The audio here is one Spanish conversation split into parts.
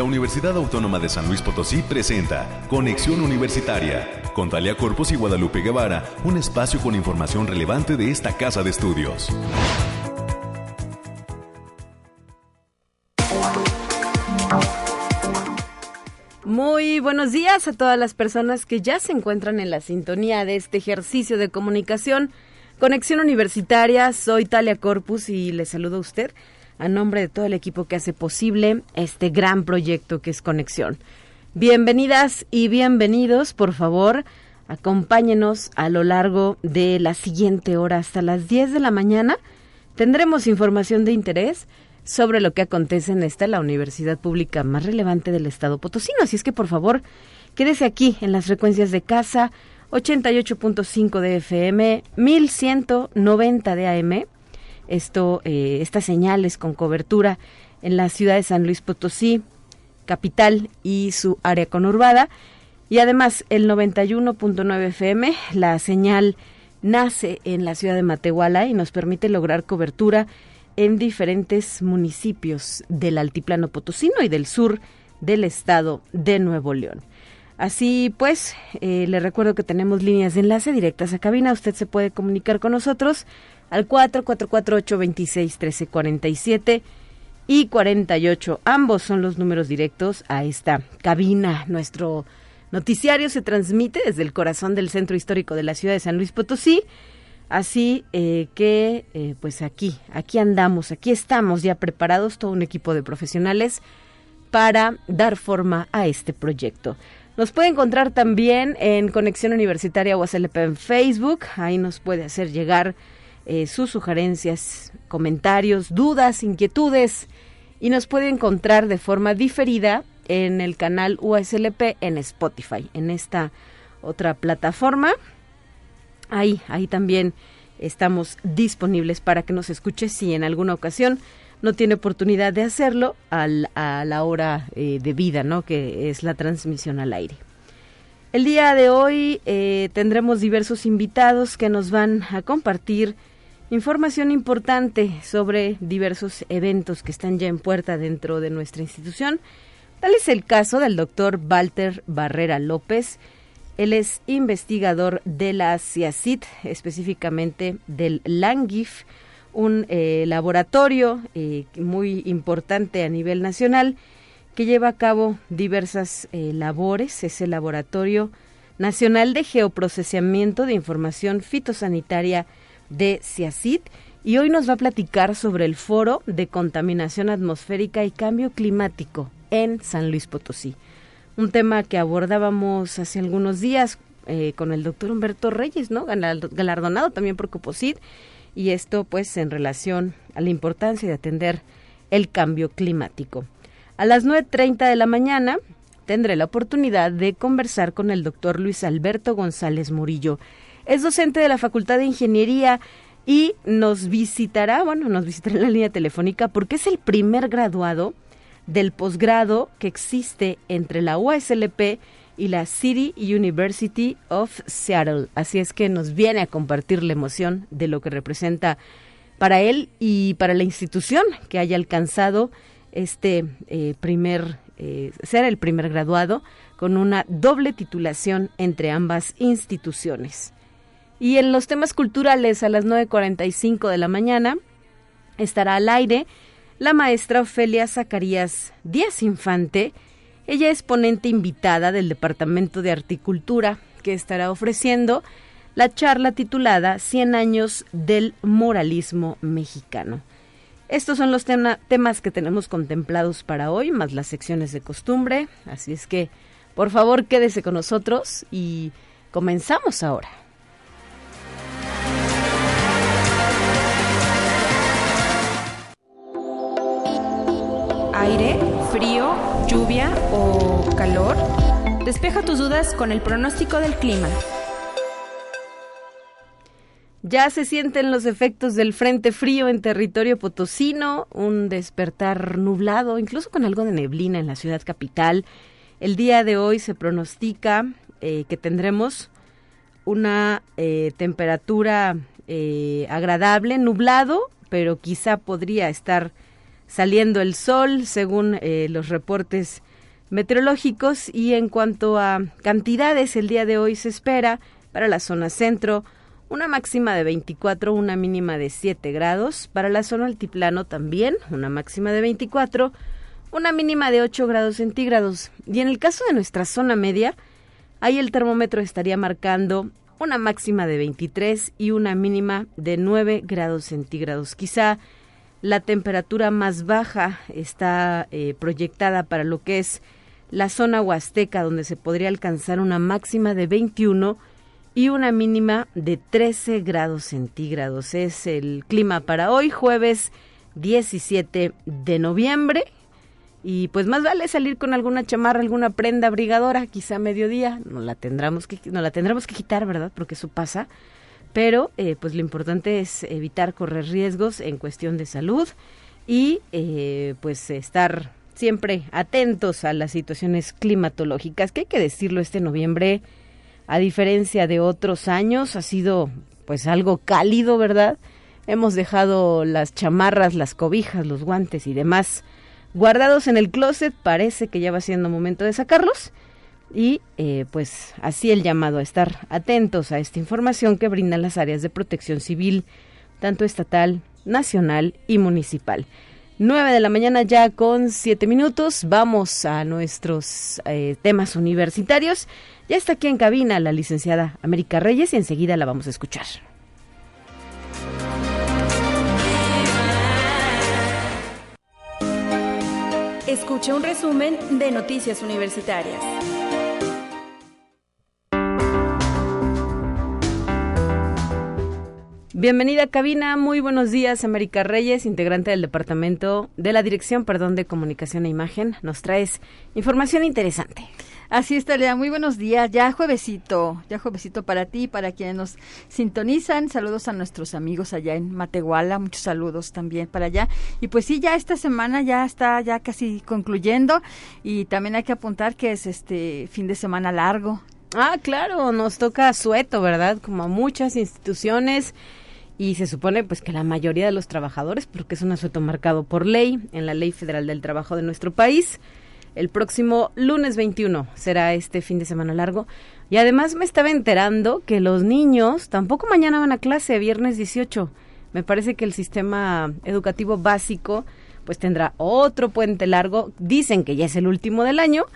la Universidad Autónoma de San Luis Potosí presenta Conexión Universitaria con Talia Corpus y Guadalupe Guevara, un espacio con información relevante de esta casa de estudios. Muy buenos días a todas las personas que ya se encuentran en la sintonía de este ejercicio de comunicación. Conexión Universitaria, soy Talia Corpus y le saludo a usted a nombre de todo el equipo que hace posible este gran proyecto que es Conexión. Bienvenidas y bienvenidos, por favor, acompáñenos a lo largo de la siguiente hora hasta las 10 de la mañana. Tendremos información de interés sobre lo que acontece en esta, la universidad pública más relevante del estado potosino. Así es que, por favor, quédese aquí en las frecuencias de casa 88.5 de FM, 1190 de AM esto, eh, estas señales con cobertura en la ciudad de San Luis Potosí, capital y su área conurbada. Y además el 91.9 FM, la señal nace en la ciudad de Matehuala y nos permite lograr cobertura en diferentes municipios del altiplano potosino y del sur del estado de Nuevo León. Así pues, eh, le recuerdo que tenemos líneas de enlace directas a cabina. Usted se puede comunicar con nosotros al 444-826-1347 y 48. Ambos son los números directos a esta cabina. Nuestro noticiario se transmite desde el corazón del centro histórico de la ciudad de San Luis Potosí. Así eh, que, eh, pues aquí, aquí andamos, aquí estamos ya preparados, todo un equipo de profesionales para dar forma a este proyecto. Nos puede encontrar también en Conexión Universitaria UASLP en Facebook. Ahí nos puede hacer llegar eh, sus sugerencias, comentarios, dudas, inquietudes y nos puede encontrar de forma diferida en el canal USLP en Spotify, en esta otra plataforma. Ahí, ahí también estamos disponibles para que nos escuche si en alguna ocasión no tiene oportunidad de hacerlo a la hora eh, de vida, ¿no? Que es la transmisión al aire. El día de hoy eh, tendremos diversos invitados que nos van a compartir Información importante sobre diversos eventos que están ya en puerta dentro de nuestra institución. Tal es el caso del doctor Walter Barrera López. Él es investigador de la CIACIT, específicamente del LANGIF, un eh, laboratorio eh, muy importante a nivel nacional que lleva a cabo diversas eh, labores. Es el Laboratorio Nacional de Geoprocesamiento de Información Fitosanitaria de CIACIT y hoy nos va a platicar sobre el foro de contaminación atmosférica y cambio climático en San Luis Potosí. Un tema que abordábamos hace algunos días eh, con el doctor Humberto Reyes, ¿no? Galardonado también por Coposit y esto pues en relación a la importancia de atender el cambio climático. A las 9.30 de la mañana tendré la oportunidad de conversar con el doctor Luis Alberto González Murillo. Es docente de la Facultad de Ingeniería y nos visitará, bueno, nos visitará en la línea telefónica porque es el primer graduado del posgrado que existe entre la USLP y la City University of Seattle. Así es que nos viene a compartir la emoción de lo que representa para él y para la institución que haya alcanzado este eh, primer, eh, ser el primer graduado con una doble titulación entre ambas instituciones. Y en los temas culturales a las 9.45 de la mañana estará al aire la maestra Ofelia Zacarías Díaz Infante. Ella es ponente invitada del Departamento de Articultura que estará ofreciendo la charla titulada 100 años del moralismo mexicano. Estos son los temas que tenemos contemplados para hoy, más las secciones de costumbre. Así es que, por favor, quédese con nosotros y comenzamos ahora. Aire, frío, lluvia o calor? Despeja tus dudas con el pronóstico del clima. Ya se sienten los efectos del frente frío en territorio potosino, un despertar nublado, incluso con algo de neblina en la ciudad capital. El día de hoy se pronostica eh, que tendremos una eh, temperatura eh, agradable, nublado, pero quizá podría estar saliendo el sol, según eh, los reportes meteorológicos. Y en cuanto a cantidades, el día de hoy se espera para la zona centro una máxima de 24, una mínima de 7 grados, para la zona altiplano también una máxima de 24, una mínima de 8 grados centígrados. Y en el caso de nuestra zona media, ahí el termómetro estaría marcando una máxima de 23 y una mínima de 9 grados centígrados. Quizá la temperatura más baja está eh, proyectada para lo que es la zona huasteca, donde se podría alcanzar una máxima de 21 y una mínima de 13 grados centígrados. Es el clima para hoy, jueves 17 de noviembre. Y pues más vale salir con alguna chamarra, alguna prenda abrigadora, quizá a mediodía. No la tendremos que, no la tendremos que quitar, ¿verdad? Porque eso pasa. Pero eh, pues lo importante es evitar correr riesgos en cuestión de salud y eh, pues estar siempre atentos a las situaciones climatológicas, que hay que decirlo, este noviembre, a diferencia de otros años, ha sido pues algo cálido, ¿verdad? Hemos dejado las chamarras, las cobijas, los guantes y demás guardados en el closet, parece que ya va siendo momento de sacarlos. Y eh, pues así el llamado a estar atentos a esta información que brindan las áreas de protección civil, tanto estatal, nacional y municipal. 9 de la mañana ya con 7 minutos. Vamos a nuestros eh, temas universitarios. Ya está aquí en cabina la licenciada América Reyes y enseguida la vamos a escuchar. Escucha un resumen de Noticias Universitarias. Bienvenida a cabina, muy buenos días, América Reyes, integrante del departamento de la Dirección, perdón, de Comunicación e Imagen. Nos traes información interesante. Así es, Talia. Muy buenos días. Ya juevesito, ya juevesito para ti, para quienes nos sintonizan. Saludos a nuestros amigos allá en Matehuala. Muchos saludos también para allá. Y pues sí, ya esta semana ya está ya casi concluyendo y también hay que apuntar que es este fin de semana largo. Ah, claro, nos toca sueto, ¿verdad? Como a muchas instituciones y se supone pues que la mayoría de los trabajadores, porque es un asueto marcado por ley en la Ley Federal del Trabajo de nuestro país, el próximo lunes 21 será este fin de semana largo. Y además me estaba enterando que los niños tampoco mañana van a clase, viernes 18. Me parece que el sistema educativo básico pues tendrá otro puente largo. Dicen que ya es el último del año,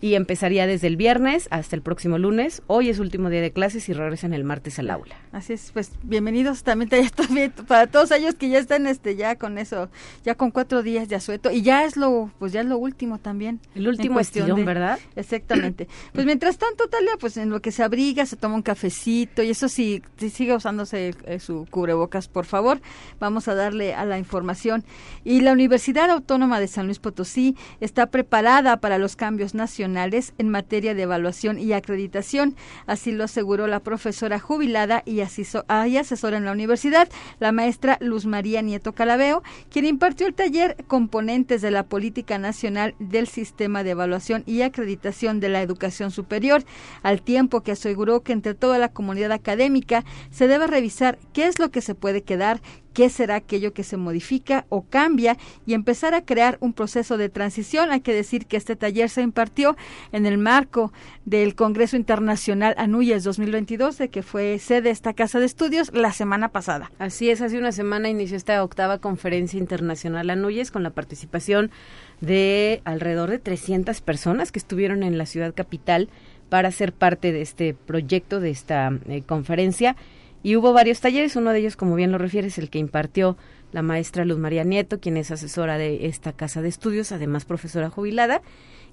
y empezaría desde el viernes hasta el próximo lunes. Hoy es último día de clases y regresan el martes al aula. Así es, pues bienvenidos también, también para todos ellos que ya están este ya con eso, ya con cuatro días de asueto y ya es lo pues ya es lo último también. El último estirón, ¿verdad? Exactamente. pues mientras tanto, Talia, pues en lo que se abriga, se toma un cafecito y eso sí, sigue usándose eh, su cubrebocas, por favor. Vamos a darle a la información. Y la Universidad Autónoma de San Luis Potosí está preparada para los cambios nacionales en materia de evaluación y acreditación. Así lo aseguró la profesora jubilada y, asesora en la universidad, la maestra Luz María Nieto Calabeo, quien impartió el taller Componentes de la Política Nacional del Sistema de Evaluación y Acreditación de la Educación Superior, al tiempo que aseguró que entre toda la comunidad académica se debe revisar qué es lo que se puede quedar, qué será aquello que se modifica o cambia y empezar a crear un proceso de transición. Hay que decir que este taller se impartió en el marco del Congreso Internacional Anuyes 2022, de que fue sede esta casa de estudios la semana pasada. Así es, hace una semana inició esta octava conferencia internacional Anuyes con la participación de alrededor de 300 personas que estuvieron en la ciudad capital para ser parte de este proyecto, de esta eh, conferencia y hubo varios talleres, uno de ellos, como bien lo refieres, el que impartió la maestra Luz María Nieto, quien es asesora de esta casa de estudios, además profesora jubilada,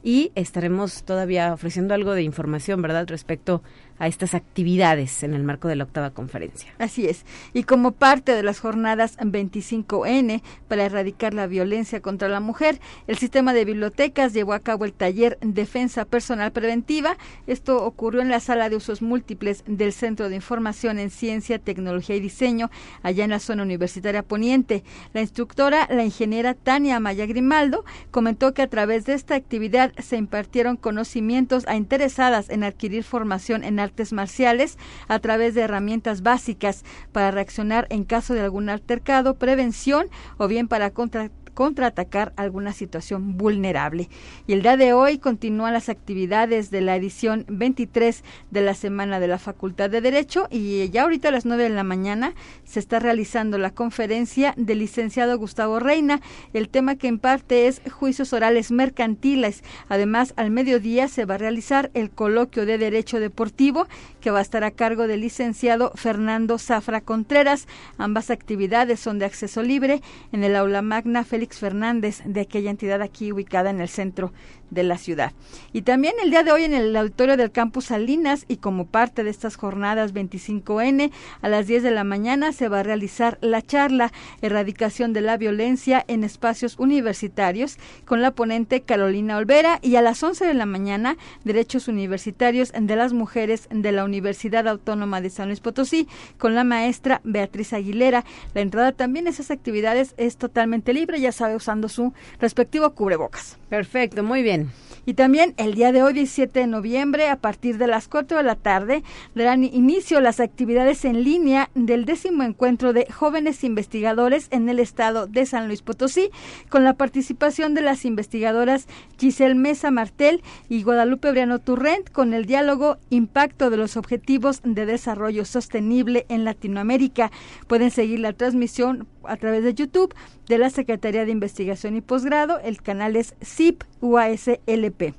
y estaremos todavía ofreciendo algo de información, ¿verdad?, respecto a estas actividades en el marco de la octava conferencia. Así es. Y como parte de las jornadas 25N para erradicar la violencia contra la mujer, el sistema de bibliotecas llevó a cabo el taller Defensa Personal Preventiva. Esto ocurrió en la sala de usos múltiples del Centro de Información en Ciencia, Tecnología y Diseño, allá en la zona universitaria poniente. La instructora, la ingeniera Tania Maya Grimaldo, comentó que a través de esta actividad se impartieron conocimientos a interesadas en adquirir formación en artes marciales a través de herramientas básicas para reaccionar en caso de algún altercado, prevención o bien para contra contraatacar alguna situación vulnerable. Y el día de hoy continúan las actividades de la edición 23 de la Semana de la Facultad de Derecho y ya ahorita a las 9 de la mañana se está realizando la conferencia del licenciado Gustavo Reina. El tema que imparte es juicios orales mercantiles. Además, al mediodía se va a realizar el coloquio de Derecho Deportivo que va a estar a cargo del licenciado Fernando Zafra Contreras. Ambas actividades son de acceso libre en el aula magna Félix Fernández de aquella entidad aquí ubicada en el centro de la ciudad. Y también el día de hoy en el auditorio del campus Salinas y como parte de estas jornadas 25N a las 10 de la mañana se va a realizar la charla Erradicación de la Violencia en Espacios Universitarios con la ponente Carolina Olvera y a las 11 de la mañana Derechos Universitarios de las Mujeres de la Universidad Autónoma de San Luis Potosí con la maestra Beatriz Aguilera. La entrada también a esas actividades es totalmente libre, ya sabe, usando su respectivo cubrebocas. Perfecto, muy bien. Y también el día de hoy, 17 de noviembre, a partir de las 4 de la tarde, darán inicio las actividades en línea del décimo encuentro de jóvenes investigadores en el estado de San Luis Potosí, con la participación de las investigadoras Giselle Mesa Martel y Guadalupe Briano Turrent, con el diálogo Impacto de los Objetivos de Desarrollo Sostenible en Latinoamérica. Pueden seguir la transmisión a través de YouTube de la Secretaría de Investigación y Posgrado. El canal es CIP UASLP.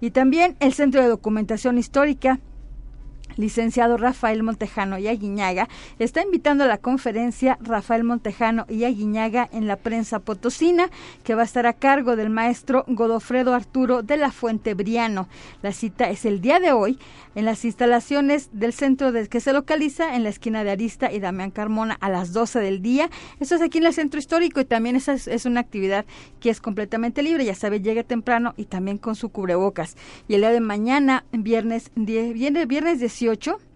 Y también el Centro de Documentación Histórica licenciado Rafael Montejano y Aguiñaga, está invitando a la conferencia Rafael Montejano y Aguiñaga en la prensa potosina, que va a estar a cargo del maestro Godofredo Arturo de la Fuente Briano. La cita es el día de hoy en las instalaciones del centro de, que se localiza en la esquina de Arista y Damián Carmona a las 12 del día. Esto es aquí en el centro histórico y también esa es, una actividad que es completamente libre, ya sabe, llega temprano y también con su cubrebocas. Y el día de mañana, viernes, viernes, viernes 18, 18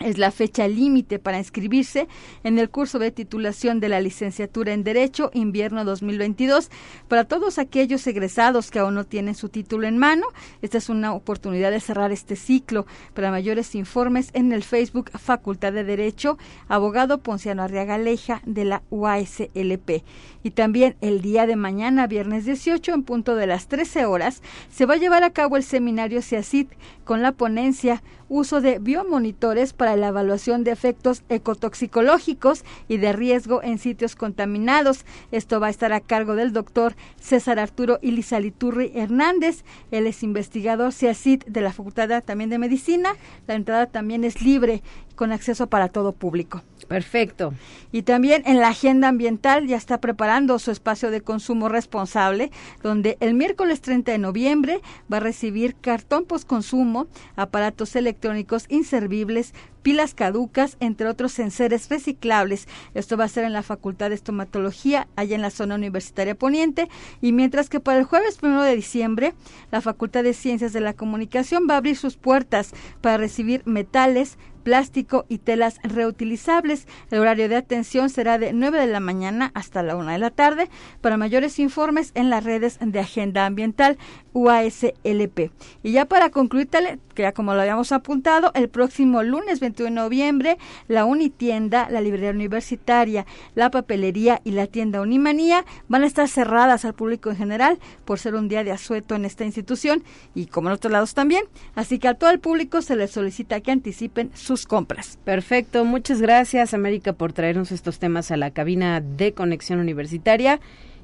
es la fecha límite para inscribirse en el curso de titulación de la licenciatura en Derecho invierno 2022 para todos aquellos egresados que aún no tienen su título en mano. Esta es una oportunidad de cerrar este ciclo. Para mayores informes en el Facebook Facultad de Derecho, abogado Ponciano Arriaga Leija de la UASLP. Y también el día de mañana, viernes 18, en punto de las 13 horas, se va a llevar a cabo el seminario CIACID con la ponencia uso de biomonitores para la evaluación de efectos ecotoxicológicos y de riesgo en sitios contaminados. Esto va a estar a cargo del doctor César Arturo Ilizaliturri Hernández. Él es investigador CIACID de la Facultad también de Medicina. La entrada también es libre con acceso para todo público. Perfecto. Y también en la agenda ambiental ya está preparando su espacio de consumo responsable, donde el miércoles 30 de noviembre va a recibir cartón postconsumo, aparatos electrónicos inservibles, pilas caducas, entre otros enseres reciclables. Esto va a ser en la Facultad de Estomatología, allá en la zona universitaria poniente. Y mientras que para el jueves 1 de diciembre, la Facultad de Ciencias de la Comunicación va a abrir sus puertas para recibir metales, plástico y telas reutilizables. El horario de atención será de 9 de la mañana hasta la 1 de la tarde. Para mayores informes en las redes de Agenda Ambiental UASLP. Y ya para concluir, que ya como lo habíamos apuntado, el próximo lunes 21 de noviembre, la Unitienda, la librería universitaria, la papelería y la tienda Unimanía van a estar cerradas al público en general por ser un día de asueto en esta institución y como en otros lados también. Así que a todo el público se les solicita que anticipen sus compras. Perfecto, muchas gracias América por traernos estos temas a la cabina de conexión universitaria.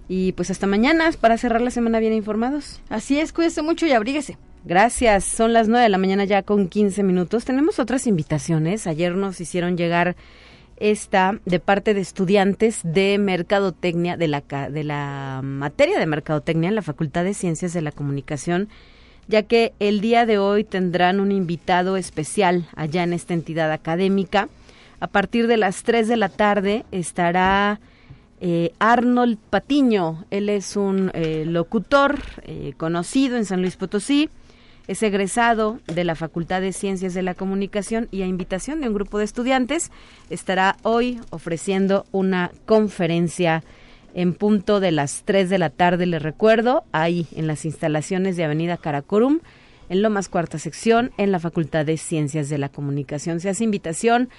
Y pues hasta mañana para cerrar la semana bien informados. Así es, cuídese mucho y abríguese. Gracias, son las nueve de la mañana ya con 15 minutos. Tenemos otras invitaciones. Ayer nos hicieron llegar esta de parte de estudiantes de mercadotecnia, de la, de la materia de mercadotecnia en la Facultad de Ciencias de la Comunicación, ya que el día de hoy tendrán un invitado especial allá en esta entidad académica. A partir de las 3 de la tarde estará eh, Arnold Patiño. Él es un eh, locutor eh, conocido en San Luis Potosí. Es egresado de la Facultad de Ciencias de la Comunicación y a invitación de un grupo de estudiantes estará hoy ofreciendo una conferencia en punto de las 3 de la tarde, le recuerdo, ahí en las instalaciones de Avenida Caracorum, en Lomas Cuarta Sección, en la Facultad de Ciencias de la Comunicación. Se hace invitación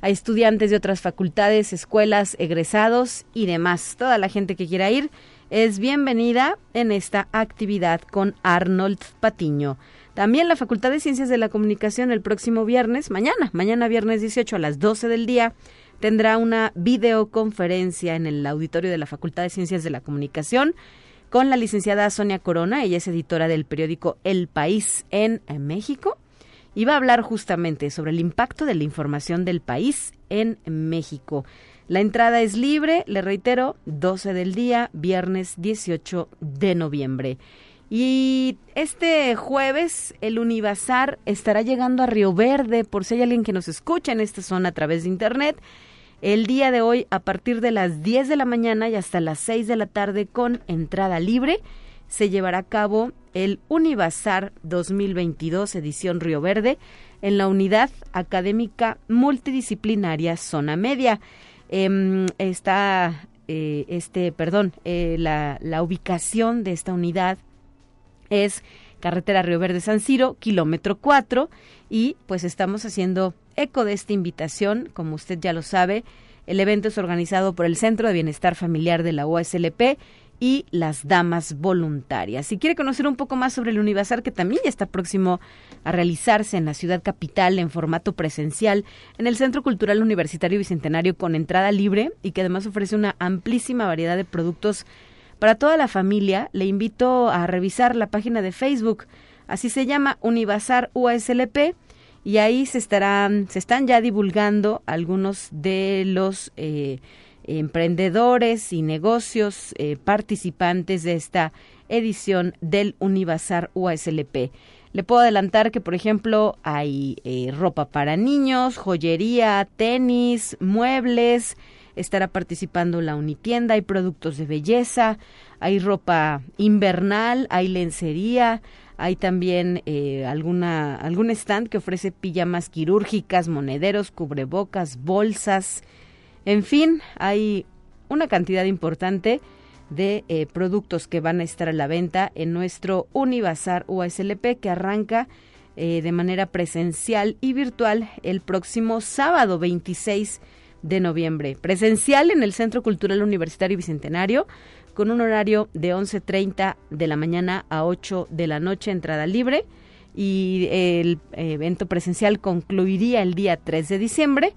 a estudiantes de otras facultades, escuelas, egresados y demás. Toda la gente que quiera ir es bienvenida en esta actividad con Arnold Patiño. También la Facultad de Ciencias de la Comunicación el próximo viernes, mañana, mañana viernes 18 a las 12 del día, tendrá una videoconferencia en el auditorio de la Facultad de Ciencias de la Comunicación con la licenciada Sonia Corona, ella es editora del periódico El País en, México, y va a hablar justamente sobre el impacto de la información del país en México. La entrada es libre, le reitero, 12 del día, viernes 18 de noviembre. Y este jueves el Univazar estará llegando a Río Verde, por si hay alguien que nos escucha en esta zona a través de Internet. El día de hoy, a partir de las 10 de la mañana y hasta las 6 de la tarde, con entrada libre, se llevará a cabo el Univazar 2022, edición Río Verde, en la unidad académica multidisciplinaria Zona Media. Em, está eh, este, perdón, eh, la, la ubicación de esta unidad es carretera Río Verde San Ciro, kilómetro 4, y pues estamos haciendo eco de esta invitación, como usted ya lo sabe. El evento es organizado por el Centro de Bienestar Familiar de la USLP y las damas voluntarias. Si quiere conocer un poco más sobre el Univazar, que también ya está próximo a realizarse en la ciudad capital en formato presencial, en el Centro Cultural Universitario Bicentenario con entrada libre y que además ofrece una amplísima variedad de productos para toda la familia, le invito a revisar la página de Facebook. Así se llama Univazar USLP y ahí se estarán, se están ya divulgando algunos de los eh, emprendedores y negocios eh, participantes de esta edición del Univazar USLP. Le puedo adelantar que, por ejemplo, hay eh, ropa para niños, joyería, tenis, muebles, estará participando la Unitienda, hay productos de belleza, hay ropa invernal, hay lencería, hay también eh, alguna, algún stand que ofrece pijamas quirúrgicas, monederos, cubrebocas, bolsas, en fin, hay una cantidad importante de eh, productos que van a estar a la venta en nuestro Univazar USLP que arranca eh, de manera presencial y virtual el próximo sábado 26 de noviembre. Presencial en el Centro Cultural Universitario Bicentenario con un horario de 11.30 de la mañana a 8 de la noche, entrada libre. Y el evento presencial concluiría el día 3 de diciembre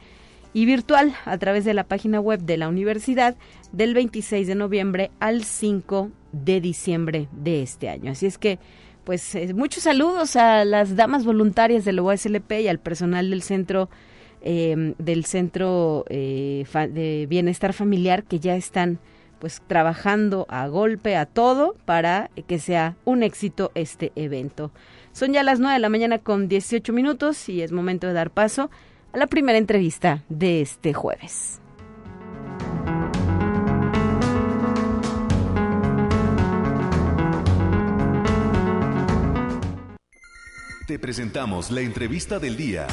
y virtual a través de la página web de la universidad del 26 de noviembre al 5 de diciembre de este año. Así es que, pues, eh, muchos saludos a las damas voluntarias de la USLP y al personal del centro eh, del Centro eh, de Bienestar Familiar que ya están pues trabajando a golpe a todo para que sea un éxito este evento. Son ya las 9 de la mañana con 18 minutos y es momento de dar paso la primera entrevista de este jueves. Te presentamos la entrevista del día.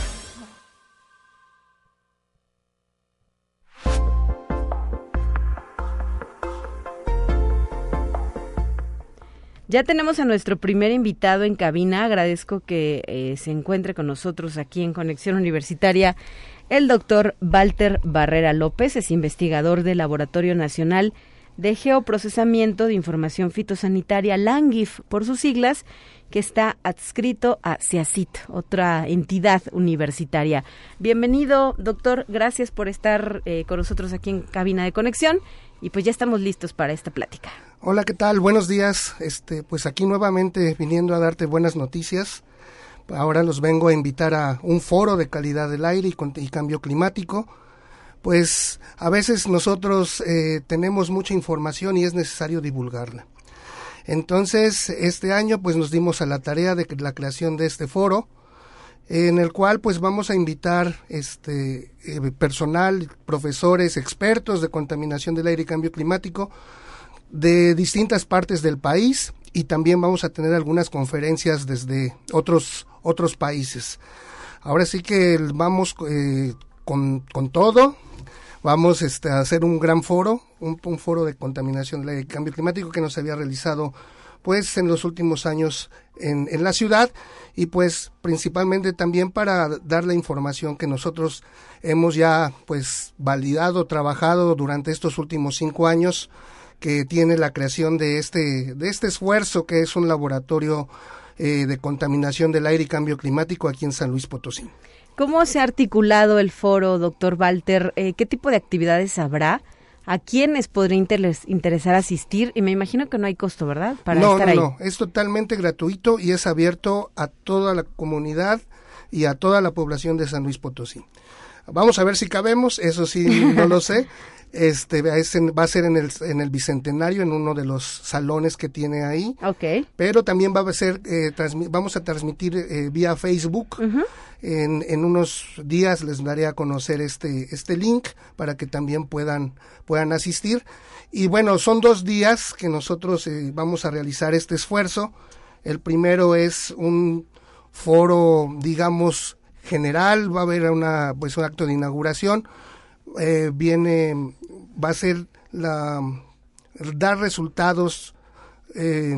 Ya tenemos a nuestro primer invitado en cabina. Agradezco que eh, se encuentre con nosotros aquí en Conexión Universitaria el doctor Walter Barrera López. Es investigador del Laboratorio Nacional de Geoprocesamiento de Información Fitosanitaria, LANGIF, por sus siglas, que está adscrito a CIACIT, otra entidad universitaria. Bienvenido, doctor. Gracias por estar eh, con nosotros aquí en Cabina de Conexión. Y pues ya estamos listos para esta plática. Hola, ¿qué tal? Buenos días. Este, pues aquí nuevamente viniendo a darte buenas noticias. Ahora los vengo a invitar a un foro de calidad del aire y, cambio climático. Pues a veces nosotros eh, tenemos mucha información y es necesario divulgarla. Entonces, este año pues nos dimos a la tarea de la creación de este foro en el cual pues vamos a invitar este eh, personal, profesores, expertos de contaminación del aire y cambio climático de distintas partes del país y también vamos a tener algunas conferencias desde otros otros países. Ahora sí que vamos eh, con, con, todo, vamos este, a hacer un gran foro, un, foro de contaminación del cambio climático que nos había realizado pues en los últimos años en, en la ciudad y pues principalmente también para dar la información que nosotros hemos ya pues validado, trabajado durante estos últimos cinco años que tiene la creación de este, de este esfuerzo que es un laboratorio eh, de contaminación del aire y cambio climático aquí en San Luis Potosí. ¿Cómo se ha articulado el foro, doctor Walter? Eh, ¿Qué tipo de actividades habrá? ¿A quiénes podría interesar asistir? Y me imagino que no hay costo, ¿verdad? Para no, no, no, es totalmente gratuito y es abierto a toda la comunidad y a toda la población de San Luis Potosí. Vamos a ver si cabemos, eso sí, no lo sé. Este va a ser en el, en el bicentenario, en uno de los salones que tiene ahí. Pero también va a ser, eh, vamos a transmitir eh, vía Facebook. en, en, unos días les daré a conocer este, este link para que también puedan, puedan asistir. Y bueno, son dos días que nosotros eh, vamos a realizar este esfuerzo. El primero es un foro, digamos, general, va a haber una, pues, un acto de inauguración eh, viene, va a ser la, dar resultados eh,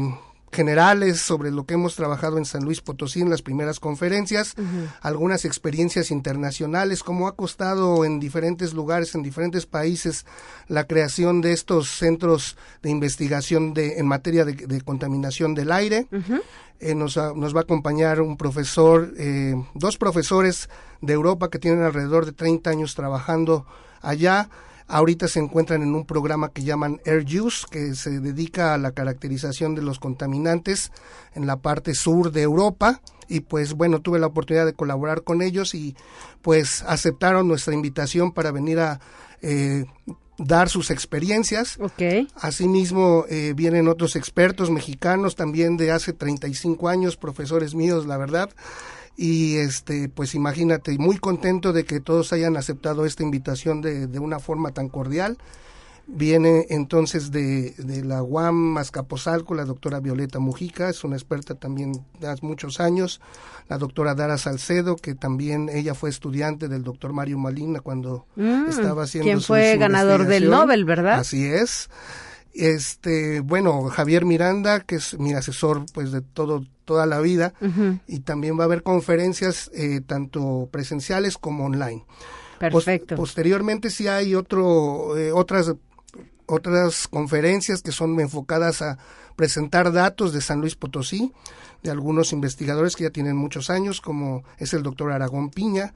generales sobre lo que hemos trabajado en San Luis Potosí en las primeras conferencias, algunas experiencias internacionales, cómo ha costado en diferentes lugares, en diferentes países, la creación de estos centros de investigación de, en materia de, contaminación del aire. Eh, nos, nos, va a acompañar un profesor, eh, dos profesores de Europa que tienen alrededor de 30 años trabajando allá Ahorita se encuentran en un programa que llaman Air Use, que se dedica a la caracterización de los contaminantes en la parte sur de Europa. Y pues bueno, tuve la oportunidad de colaborar con ellos y pues aceptaron nuestra invitación para venir a eh, dar sus experiencias. Okay. Asimismo, eh, vienen otros expertos mexicanos también de hace 35 años, profesores míos, la verdad, y este pues imagínate muy contento de que todos hayan aceptado esta invitación de, de una forma tan cordial. Viene entonces de, de la UAM Mascapozalco la doctora Violeta Mujica es una experta también de hace muchos años la doctora Dara Salcedo que también ella fue estudiante del doctor Mario Malina cuando mm, estaba haciendo quien fue ganador del Nobel verdad así es este bueno Javier Miranda que es mi asesor pues de todo toda la vida y también va a haber conferencias eh, tanto presenciales como online. Perfecto. posteriormente sí hay otro eh, otras otras conferencias que son enfocadas a presentar datos de San Luis Potosí de algunos investigadores que ya tienen muchos años, como es el doctor Aragón Piña,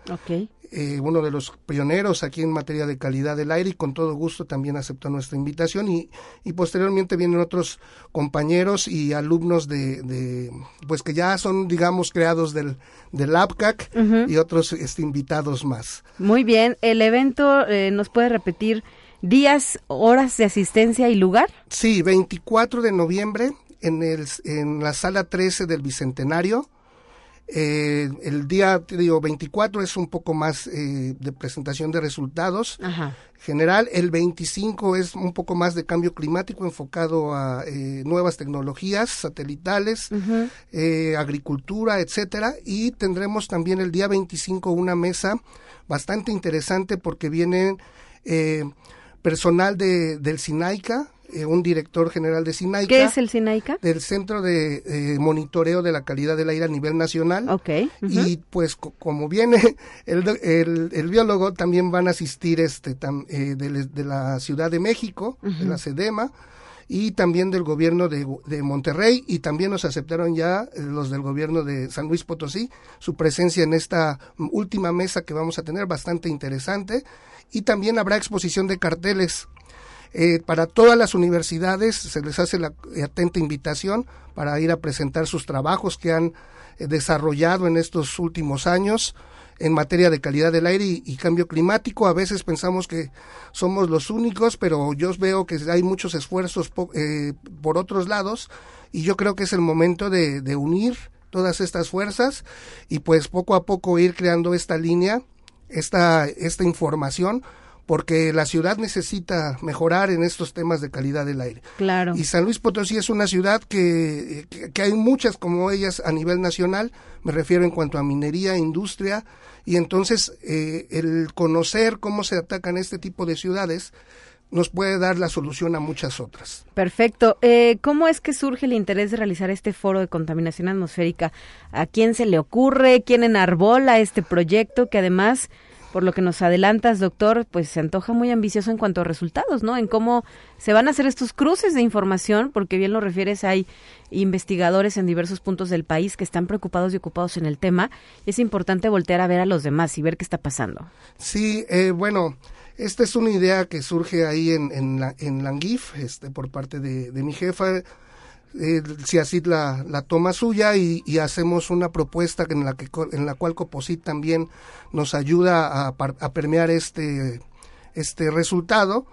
eh, uno de los pioneros aquí en materia de calidad del aire y con todo gusto también aceptó nuestra invitación y, y posteriormente vienen otros compañeros y alumnos de, de pues que ya son digamos creados del, del APCAC y otros este, invitados más. Muy bien, el evento eh, nos puede repetir días, horas de asistencia y lugar. Sí, 24 de noviembre en, el, en la sala 13 del Bicentenario. Eh, el día, te digo, 24 es un poco más eh, de presentación de resultados. General, el 25 es un poco más de cambio climático enfocado a eh, nuevas tecnologías satelitales, agricultura, etcétera. Y tendremos también el día 25 una mesa bastante interesante porque vienen personal de, del SINAICA, eh, un director general de SINAICA. ¿Qué es el SINAICA? Del Centro de eh, Monitoreo de la Calidad del Aire a nivel nacional. Ok. Y pues como viene el, el, biólogo, también van a asistir este eh, de, la Ciudad de México, de la SEDEMA, y también del gobierno de, de, Monterrey y también nos aceptaron ya los del gobierno de San Luis Potosí su presencia en esta última mesa que vamos a tener bastante interesante y también habrá exposición de carteles. Eh, para todas las universidades se les hace la atenta invitación para ir a presentar sus trabajos que han eh, desarrollado en estos últimos años en materia de calidad del aire y, cambio climático. A veces pensamos que somos los únicos, pero yo veo que hay muchos esfuerzos eh, por otros lados y yo creo que es el momento de, de unir todas estas fuerzas y pues poco a poco ir creando esta línea esta, esta información porque la ciudad necesita mejorar en estos temas de calidad del aire. Claro. Y San Luis Potosí es una ciudad que, que, hay muchas como ellas a nivel nacional, me refiero en cuanto a minería, industria, y entonces eh, el conocer cómo se atacan este tipo de ciudades, nos puede dar la solución a muchas otras. Perfecto. Eh, ¿Cómo es que surge el interés de realizar este foro de contaminación atmosférica? ¿A quién se le ocurre? ¿Quién enarbola este proyecto que además por lo que nos adelantas, doctor, pues se antoja muy ambicioso en cuanto a resultados, ¿no? En cómo se van a hacer estos cruces de información, porque bien lo refieres, hay investigadores en diversos puntos del país que están preocupados y ocupados en el tema. Es importante voltear a ver a los demás y ver qué está pasando. Sí, eh, bueno, esta es una idea que surge ahí en, en, la, en Langif, este, por parte de, de mi jefa eh, si así la, la toma suya y, hacemos una propuesta en la, que, en la cual Coposit también nos ayuda a, a permear este, este resultado.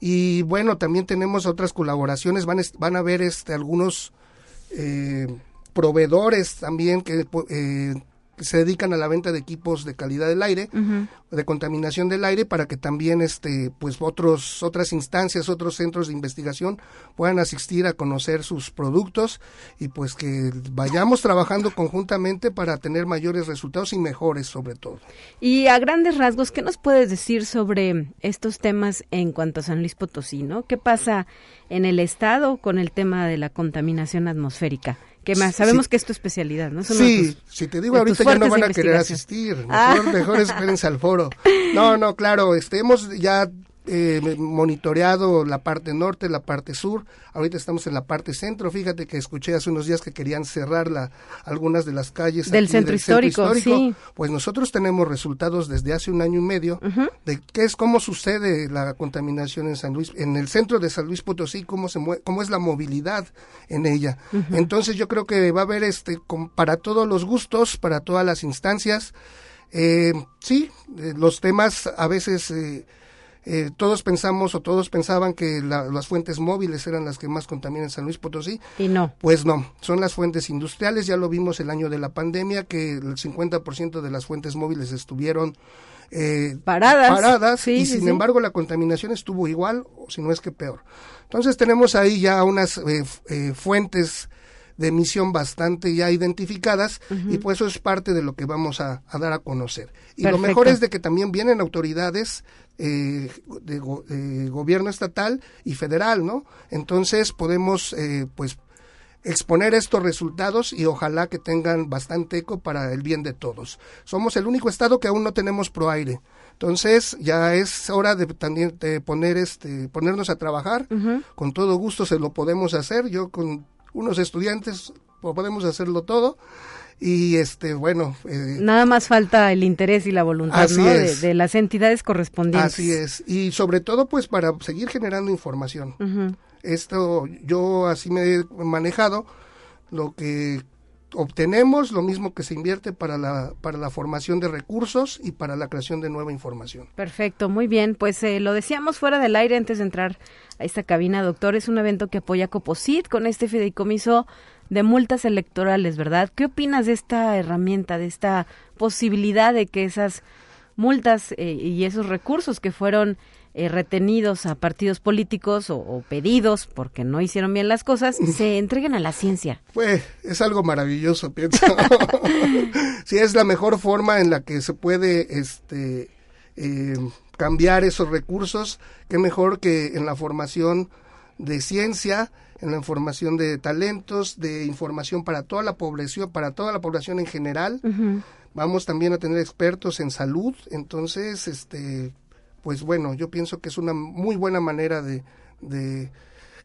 Y bueno, también tenemos otras colaboraciones, van, van a haber este, algunos eh, proveedores también que eh, se dedican a la venta de equipos de calidad del aire, de contaminación del aire, para que también este, pues otros, otras instancias, otros centros de investigación puedan asistir a conocer sus productos y pues que vayamos trabajando conjuntamente para tener mayores resultados y mejores sobre todo. Y a grandes rasgos, ¿qué nos puedes decir sobre estos temas en cuanto a San Luis Potosí? ¿no? ¿Qué pasa en el estado con el tema de la contaminación atmosférica? Que más, sabemos que es tu especialidad, ¿no? sí, si te digo ahorita ya no van a querer asistir. Mejor, ah. mejor espérense al foro. No, no, claro, este, hemos ya eh, monitoreado la parte norte, la parte sur. Ahorita estamos en la parte centro. Fíjate que escuché hace unos días que querían cerrar la, algunas de las calles del, centro, histórico, Pues nosotros tenemos resultados desde hace un año y medio de qué es cómo sucede la contaminación en San Luis, en el centro de San Luis Potosí, cómo se cómo es la movilidad en ella. Entonces yo creo que va a haber este para todos los gustos, para todas las instancias. Eh, sí, eh, los temas a veces eh, eh, todos pensamos o todos pensaban que las fuentes móviles eran las que más contaminan San Luis Potosí. Y no. Pues no, son las fuentes industriales, ya lo vimos el año de la pandemia, que el 50% de las fuentes móviles estuvieron eh, paradas, paradas y sin embargo la contaminación estuvo igual o si no es que peor. Entonces tenemos ahí ya unas eh, fuentes de emisión bastante ya identificadas y pues eso es parte de lo que vamos a, dar a conocer. Y lo mejor es de que también vienen autoridades eh, de gobierno estatal y federal, ¿no? Entonces podemos eh, pues exponer estos resultados y ojalá que tengan bastante eco para el bien de todos. Somos el único estado que aún no tenemos proaire. Entonces ya es hora de también de poner este ponernos a trabajar. Con todo gusto se lo podemos hacer. Yo con unos estudiantes podemos hacerlo todo. Y este bueno eh, nada más falta el interés y la voluntad de, las entidades correspondientes. Así es. Y sobre todo pues para seguir generando información. Esto yo así me he manejado. Lo que obtenemos lo mismo que se invierte para la, para la formación de recursos y para la creación de nueva información. Perfecto, muy bien. Pues eh, lo decíamos fuera del aire antes de entrar a esta cabina, doctor. Es un evento que apoya Coposit con este fideicomiso de multas electorales, ¿verdad? ¿Qué opinas de esta herramienta, de esta posibilidad de que esas multas eh, y esos recursos que fueron eh, retenidos a partidos políticos o, pedidos porque no hicieron bien las cosas, se entreguen a la ciencia. Pues es algo maravilloso, pienso. sí, es la mejor forma en la que se puede este, eh, cambiar esos recursos, qué mejor que en la formación de ciencia, en la información de talentos, de información para toda la población, para toda la población en general. Vamos también a tener expertos en salud, entonces, este, pues bueno, yo pienso que es una muy buena manera de, de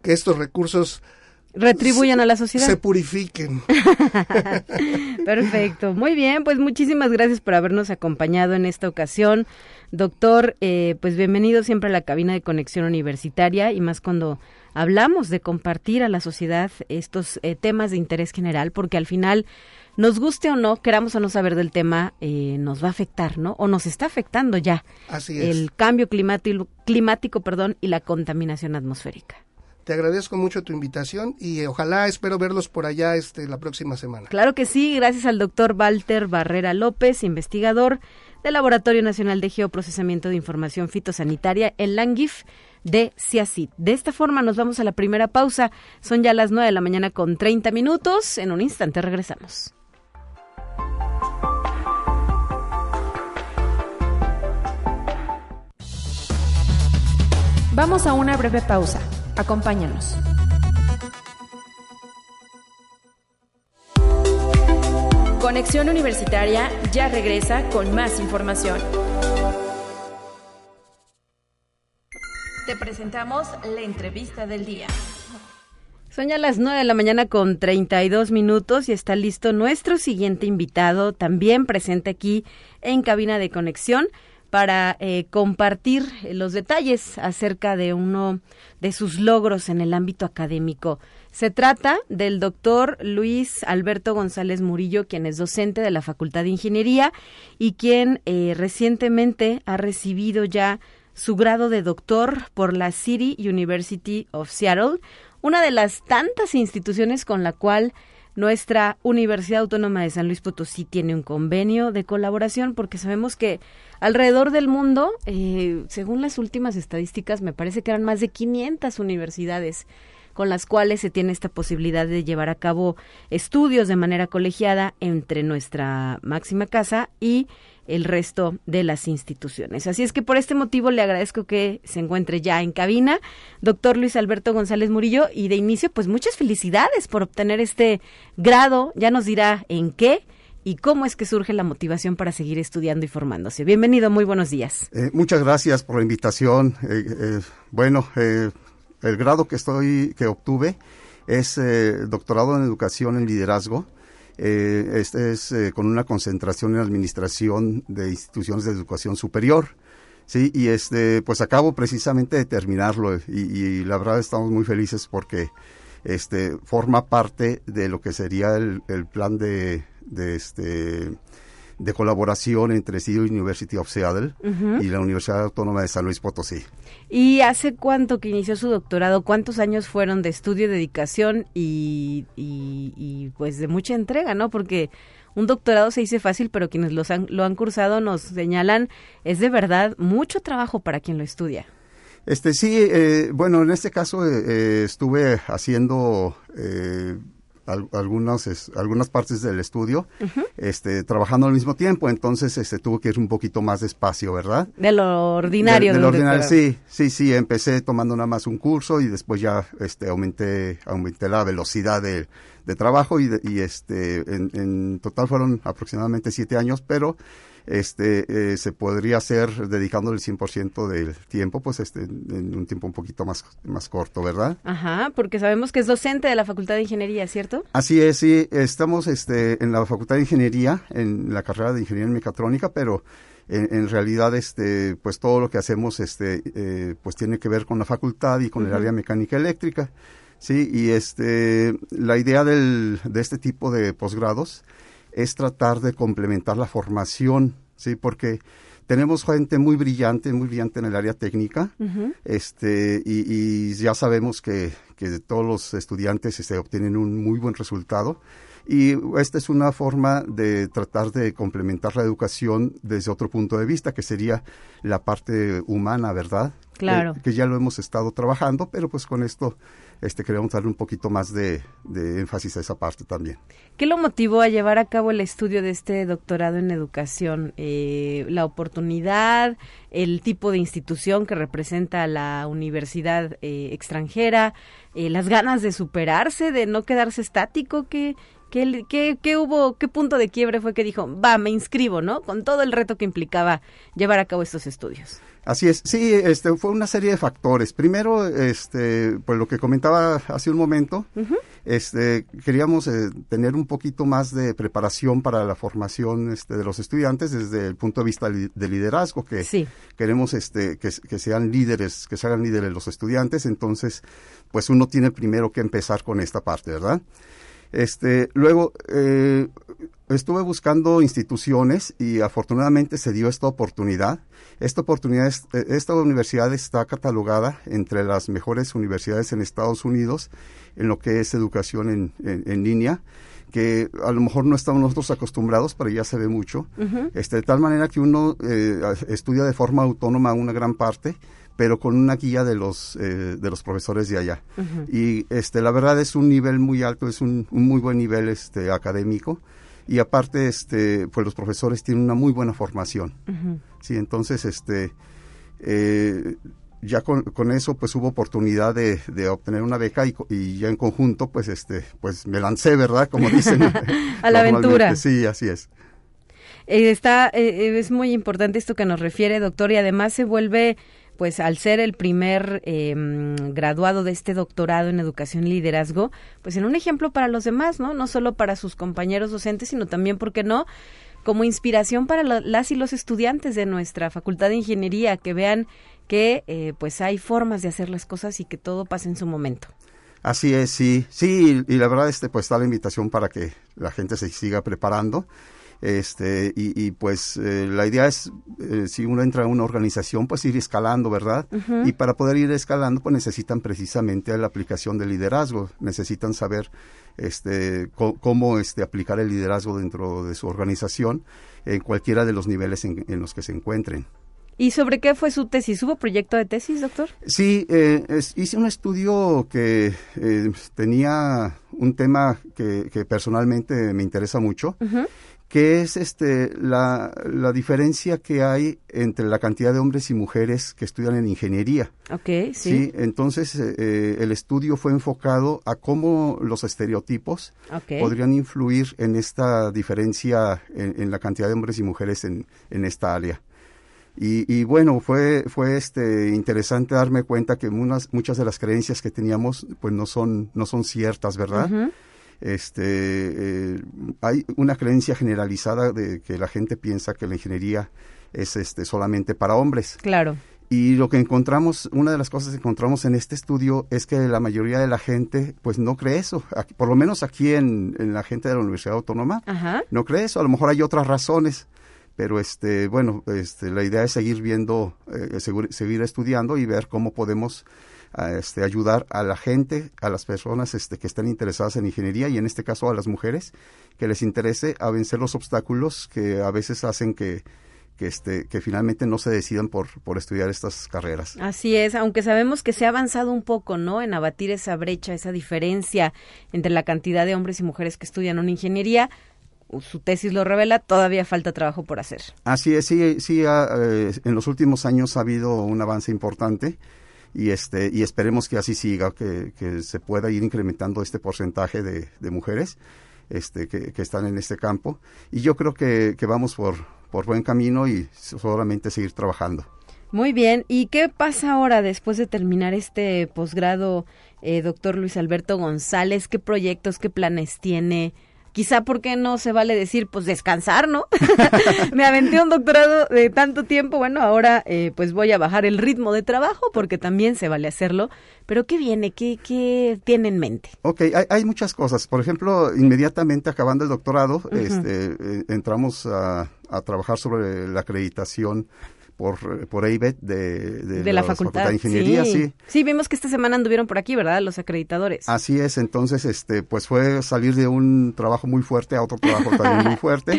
que estos recursos retribuyan a la sociedad. Se purifiquen. Perfecto. Muy bien, pues muchísimas gracias por habernos acompañado en esta ocasión. Doctor, eh, pues bienvenido siempre a la cabina de conexión universitaria y más cuando hablamos de compartir a la sociedad estos eh, temas de interés general, porque al final nos guste o no, queramos o no saber del tema, eh, nos va a afectar, ¿no? O nos está afectando ya. Así es. El cambio climático, climático perdón, y la contaminación atmosférica. Te agradezco mucho tu invitación y ojalá espero verlos por allá este, la próxima semana. Claro que sí, gracias al doctor Walter Barrera López, investigador del Laboratorio Nacional de Geoprocesamiento de Información Fitosanitaria, el LANGIF de CIACID. De esta forma nos vamos a la primera pausa. Son ya las 9 de la mañana con 30 minutos. En un instante regresamos. Vamos a una breve pausa. Acompáñanos. Conexión Universitaria ya regresa con más información. Te presentamos la entrevista del día. Son ya las 9 de la mañana con 32 minutos y está listo nuestro siguiente invitado, también presente aquí en cabina de conexión para eh, compartir los detalles acerca de uno de sus logros en el ámbito académico. Se trata del doctor Luis Alberto González Murillo, quien es docente de la Facultad de Ingeniería y quien eh, recientemente ha recibido ya su grado de doctor por la City University of Seattle, una de las tantas instituciones con la cual nuestra Universidad Autónoma de San Luis Potosí tiene un convenio de colaboración porque sabemos que alrededor del mundo, eh, según las últimas estadísticas, me parece que eran más de 500 universidades con las cuales se tiene esta posibilidad de llevar a cabo estudios de manera colegiada entre nuestra máxima casa y el resto de las instituciones. Así es que por este motivo le agradezco que se encuentre ya en cabina, doctor Luis Alberto González Murillo, y de inicio, pues muchas felicidades por obtener este grado. Ya nos dirá en qué y cómo es que surge la motivación para seguir estudiando y formándose. Bienvenido, muy buenos días. Eh, muchas gracias por la invitación. Eh, eh, bueno, el grado que estoy, que obtuve es doctorado en educación en liderazgo eh, este es eh, con una concentración en administración de instituciones de educación superior. Sí, y este, pues acabo precisamente de terminarlo y, la verdad estamos muy felices porque este forma parte de lo que sería el, plan de, de este de colaboración entre CIO University of Seattle y la Universidad Autónoma de San Luis Potosí. ¿Y hace cuánto que inició su doctorado? ¿Cuántos años fueron de estudio, dedicación y, y, pues de mucha entrega, no? Porque un doctorado se dice fácil, pero quienes los han, lo han cursado nos señalan es de verdad mucho trabajo para quien lo estudia. Este sí, eh, bueno, en este caso eh, eh, estuve haciendo algunas, algunas partes del estudio, este, trabajando al mismo tiempo, entonces este, tuvo que ir un poquito más despacio, ¿verdad? De lo ordinario. De, lo ordinario, sí, sí, sí, empecé tomando nada más un curso y después ya este, aumenté, aumenté la velocidad de, de trabajo y, y este, en, en total fueron aproximadamente siete años, pero este, eh, se podría hacer dedicándole el 100% del tiempo, pues este, en un tiempo un poquito más, más corto, ¿verdad? Ajá, porque sabemos que es docente de la Facultad de Ingeniería, ¿cierto? Así es, sí, estamos este, en la Facultad de Ingeniería, en la carrera de Ingeniería en Mecatrónica, pero en, realidad este pues todo lo que hacemos este eh, pues tiene que ver con la facultad y con el área mecánica eléctrica sí y este la idea del, de este tipo de posgrados es tratar de complementar la formación, ¿sí? Porque tenemos gente muy brillante, muy brillante en el área técnica, este, y, ya sabemos que, que todos los estudiantes se este, obtienen un muy buen resultado. Y esta es una forma de tratar de complementar la educación desde otro punto de vista, que sería la parte humana, ¿verdad? Claro. que ya lo hemos estado trabajando, pero pues con esto este, queremos darle un poquito más de, énfasis a esa parte también. ¿Qué lo motivó a llevar a cabo el estudio de este doctorado en educación? Eh, ¿La oportunidad, el tipo de institución que representa la universidad eh, extranjera, eh, las ganas de superarse, de no quedarse estático? ¿Qué, ¿Qué, qué, qué hubo, qué punto de quiebre fue que dijo, va, me inscribo, ¿no? Con todo el reto que implicaba llevar a cabo estos estudios. Así es, sí, este, fue una serie de factores. Primero, este, pues lo que comentaba hace un momento, este, queríamos eh, tener un poquito más de preparación para la formación este, de los estudiantes desde el punto de vista de liderazgo, que queremos este, que, que sean líderes, que se hagan líderes los estudiantes. Entonces, pues uno tiene primero que empezar con esta parte, ¿verdad? Este, luego, eh, estuve buscando instituciones y afortunadamente se dio esta oportunidad. Esta oportunidad, eh, esta universidad está catalogada entre las mejores universidades en Estados Unidos en lo que es educación en, en, línea que a lo mejor no estamos nosotros acostumbrados, pero ya se ve mucho. este, de tal manera que uno eh, estudia de forma autónoma una gran parte pero con una guía de los eh, de los profesores de allá y este la verdad es un nivel muy alto es un, muy buen nivel este académico y aparte este pues los profesores tienen una muy buena formación. Sí entonces este eh, ya con, con, eso pues hubo oportunidad de, de obtener una beca y, y, ya en conjunto pues este pues me lancé verdad como dicen a la aventura. sí así es. Eh, está eh, es muy importante esto que nos refiere doctor y además se vuelve pues al ser el primer eh, graduado de este doctorado en educación y liderazgo, pues en un ejemplo para los demás, ¿no? No solo para sus compañeros docentes, sino también, ¿por qué no? Como inspiración para las y los estudiantes de nuestra Facultad de Ingeniería, que vean que eh, pues hay formas de hacer las cosas y que todo pasa en su momento. Así es, sí, sí, y la verdad este pues está la invitación para que la gente se siga preparando este, y, y pues eh, la idea es, eh, si uno entra a una organización, pues ir escalando, ¿verdad? Y para poder ir escalando, pues necesitan precisamente la aplicación del liderazgo, necesitan saber este, cómo este, aplicar el liderazgo dentro de su organización en cualquiera de los niveles en, los que se encuentren. ¿Y sobre qué fue su tesis? ¿Hubo proyecto de tesis, doctor? Sí, eh, hice un estudio que eh, tenía un tema que, que, personalmente me interesa mucho que es este la, la, diferencia que hay entre la cantidad de hombres y mujeres que estudian en ingeniería. Ok, sí. Entonces, eh, el estudio fue enfocado a cómo los estereotipos podrían influir en esta diferencia en, la cantidad de hombres y mujeres en, en esta área. Y, y, bueno, fue, fue este, interesante darme cuenta que unas, muchas de las creencias que teníamos pues no son, no son ciertas, ¿verdad? Este, eh, hay una creencia generalizada de que la gente piensa que la ingeniería es este, solamente para hombres. Claro. Y lo que encontramos, una de las cosas que encontramos en este estudio es que la mayoría de la gente pues no cree eso, por lo menos aquí en, la gente de la Universidad Autónoma, no cree eso, a lo mejor hay otras razones, pero este, bueno, este, la idea es seguir viendo, eh, seguir estudiando y ver cómo podemos a, este, ayudar a la gente, a las personas este, que están interesadas en ingeniería y en este caso a las mujeres, que les interese a vencer los obstáculos que a veces hacen que, que, este, que finalmente no se decidan por, por estudiar estas carreras. Así es, aunque sabemos que se ha avanzado un poco, ¿no? En abatir esa brecha, esa diferencia entre la cantidad de hombres y mujeres que estudian una ingeniería, su tesis lo revela, todavía falta trabajo por hacer. Así es, sí, sí, eh, en los últimos años ha habido un avance importante y este y esperemos que así siga que, que se pueda ir incrementando este porcentaje de, de mujeres este que, que, están en este campo. Y yo creo que, que vamos por por buen camino y solamente seguir trabajando. Muy bien. Y qué pasa ahora después de terminar este posgrado eh, doctor Luis Alberto González qué proyectos qué planes tiene quizá porque no se vale decir, pues descansar, ¿no? Me aventé un doctorado de tanto tiempo, bueno, ahora eh, pues voy a bajar el ritmo de trabajo porque también se vale hacerlo, pero ¿qué viene? ¿Qué, qué tiene en mente? Ok, hay, hay muchas cosas. Por ejemplo, inmediatamente acabando el doctorado, este, eh, entramos a, a trabajar sobre la acreditación por, por EIBET de, de, la, facultad. de Ingeniería, sí. sí. vimos que esta semana anduvieron por aquí, ¿verdad? Los acreditadores. Así es, entonces, este, pues fue salir de un trabajo muy fuerte a otro trabajo también muy fuerte.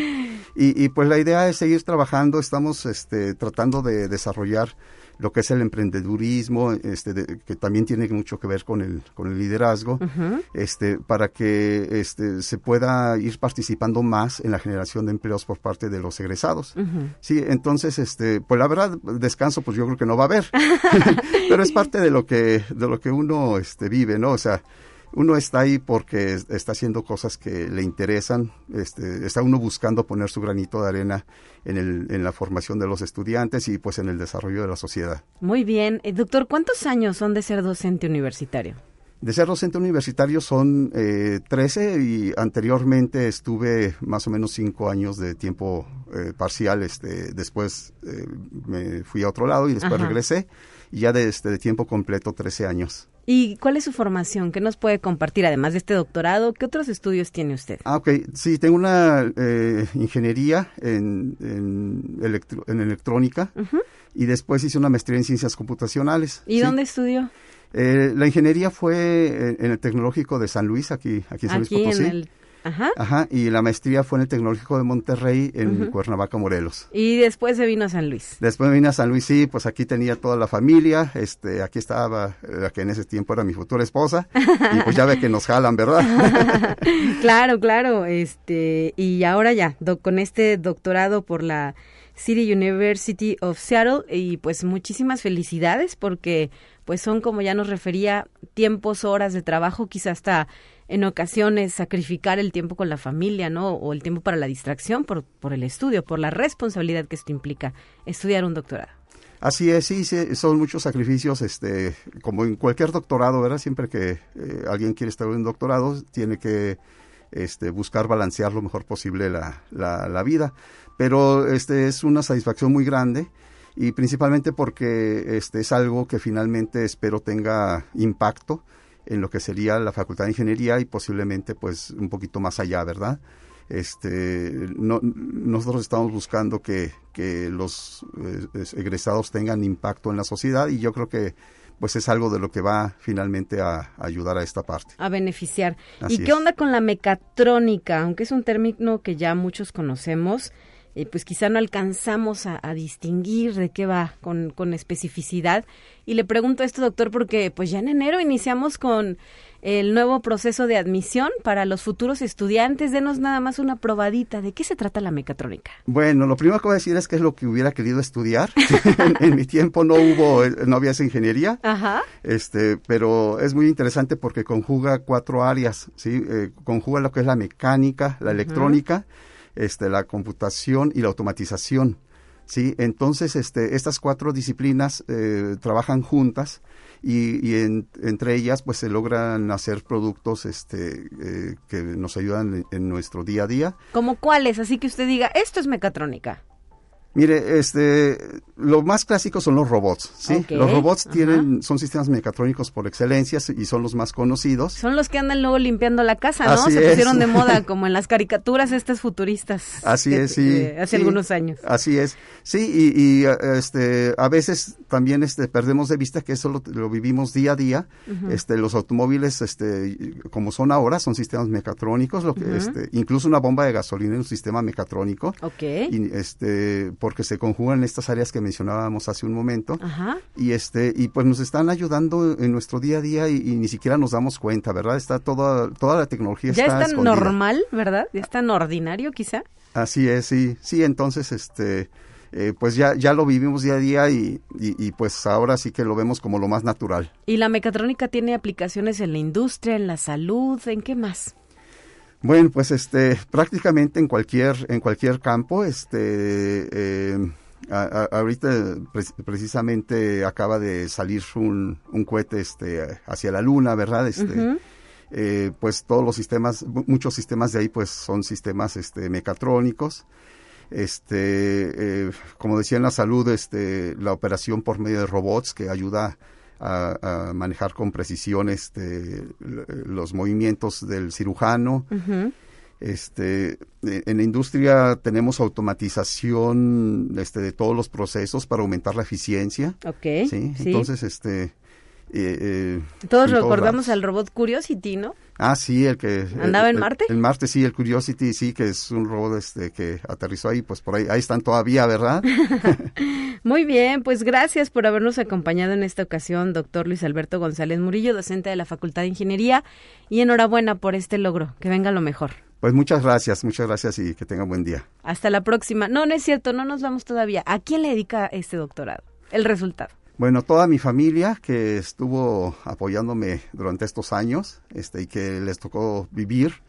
Y, y pues la idea es seguir trabajando, estamos este, tratando de desarrollar lo que es el emprendedurismo, este, que también tiene mucho que ver con el, con el liderazgo, este, para que este, se pueda ir participando más en la generación de empleos por parte de los egresados. Sí, entonces, este, pues la verdad, descanso, pues yo creo que no va a haber, pero es parte de lo que, de lo que uno este, vive, ¿no? O sea, uno está ahí porque está haciendo cosas que le interesan, este, está uno buscando poner su granito de arena en, el, en la formación de los estudiantes y pues en el desarrollo de la sociedad. Muy bien. Eh, doctor, ¿cuántos años son de ser docente universitario? De ser docente universitario son eh, 13 y anteriormente estuve más o menos cinco años de tiempo eh, parcial. Este, después eh, me fui a otro lado y después regresé y ya de, este, de tiempo completo 13 años. ¿Y cuál es su formación? ¿Qué nos puede compartir además de este doctorado? ¿Qué otros estudios tiene usted? Ah, ok. Sí, tengo una eh, ingeniería en, en, en electrónica y después hice una maestría en ciencias computacionales. ¿Y dónde estudió? Eh, la ingeniería fue en, el Tecnológico de San Luis, aquí, aquí en San Luis Potosí. Ajá. Ajá, y la maestría fue en el Tecnológico de Monterrey, en Cuernavaca, Morelos. Y después se vino a San Luis. Después vine a San Luis, sí, pues aquí tenía toda la familia, este, aquí estaba la que en ese tiempo era mi futura esposa, y pues ya ve que nos jalan, ¿verdad? claro, claro, este, y ahora ya, do- con este doctorado por la City University of Seattle, y pues muchísimas felicidades porque pues son como ya nos refería, tiempos, horas de trabajo, quizás hasta en ocasiones sacrificar el tiempo con la familia, ¿no? O el tiempo para la distracción por, por el estudio, por la responsabilidad que esto implica, estudiar un doctorado. Así es, sí, sí, son muchos sacrificios, este, como en cualquier doctorado, ¿verdad? Siempre que eh, alguien quiere estar en un doctorado, tiene que este, buscar balancear lo mejor posible la, la, la vida. Pero este es una satisfacción muy grande y principalmente porque este es algo que finalmente espero tenga impacto en lo que sería la Facultad de Ingeniería y posiblemente pues un poquito más allá, ¿verdad? Este, no, nosotros estamos buscando que, que los eh, egresados tengan impacto en la sociedad y yo creo que pues es algo de lo que va finalmente a, a ayudar a esta parte. a beneficiar. Así ¿Y qué es. onda con la mecatrónica? Aunque es un término que ya muchos conocemos, eh, pues quizá no alcanzamos a, a distinguir de qué va con, con especificidad. Y le pregunto esto, doctor, porque pues ya en enero iniciamos con el nuevo proceso de admisión para los futuros estudiantes. Denos nada más una probadita. ¿De qué se trata la mecatrónica? Bueno, lo primero que voy a decir es que es lo que hubiera querido estudiar. en, en mi tiempo no hubo, no había esa ingeniería. Ajá. Este, pero es muy interesante porque conjuga cuatro áreas, ¿sí? Eh, conjuga lo que es la mecánica, la electrónica, este, la computación y la automatización, ¿sí? Entonces, este, estas cuatro disciplinas eh, trabajan juntas y, y en- entre ellas, pues, se logran hacer productos, este, eh, que nos ayudan en, en nuestro día a día. ¿Como cuáles? Así que usted diga, esto es mecatrónica. Mire, este, lo más clásico son los robots, ¿sí? Los robots ajá. tienen, son sistemas mecatrónicos por excelencia y son los más conocidos. Son los que andan luego limpiando la casa, ¿no? Así Se pusieron de moda, como en las caricaturas estas futuristas. Así es, sí. de hace sí, algunos años. Así es. Sí, y, y, eh, este, a veces también este, perdemos de vista que eso lo, lo vivimos día a día. este, los automóviles, este, como son ahora, son sistemas mecatrónicos, lo que, este, incluso una bomba de gasolina es un sistema mecatrónico. Ok. Y, este, porque se conjugan estas áreas que mencionábamos hace un momento. Ajá. y este y pues nos están ayudando en nuestro día a día y, y ni siquiera nos damos cuenta verdad está toda toda la tecnología Ya está es tan escondida. normal, ¿verdad? Ya es tan ordinario, quizá. así es sí sí entonces este eh, pues ya ya lo vivimos día a día y, y, y, pues ahora sí que lo vemos como lo más natural Y la mecatrónica tiene aplicaciones en la industria, en la salud, ¿en qué más? Bueno pues este prácticamente en cualquier en cualquier campo este eh, a- a- ahorita pre- precisamente acaba de salir un, un cohete este hacia la luna verdad este eh, pues todos los sistemas, mu- muchos sistemas de ahí pues son sistemas este, mecatrónicos. Este, eh, como decía en la salud, este, la operación por medio de robots que ayuda a, a manejar con precisión este, los movimientos del cirujano. Este, eh, en la industria tenemos automatización este, de todos los procesos para aumentar la eficiencia. Ok. ¿sí? sí. Entonces, este, eh, eh, Todos recordamos al robot Curiosity, ¿no? Ah, sí, el que... ¿Andaba el- en Marte? El, Marte, sí, el Curiosity, sí, que es un robot este, que aterrizó ahí, pues por ahí, ahí están todavía, ¿verdad? Muy bien, pues gracias por habernos acompañado en esta ocasión, doctor Luis Alberto González Murillo, docente de la Facultad de Ingeniería, y enhorabuena por este logro, que venga lo mejor. Pues muchas gracias, muchas gracias y que tengan buen día. Hasta la próxima. No, no es cierto, no nos vamos todavía. ¿A quién le dedica este doctorado? El resultado. Bueno, toda mi familia que estuvo apoyándome durante estos años este, y que les tocó vivir,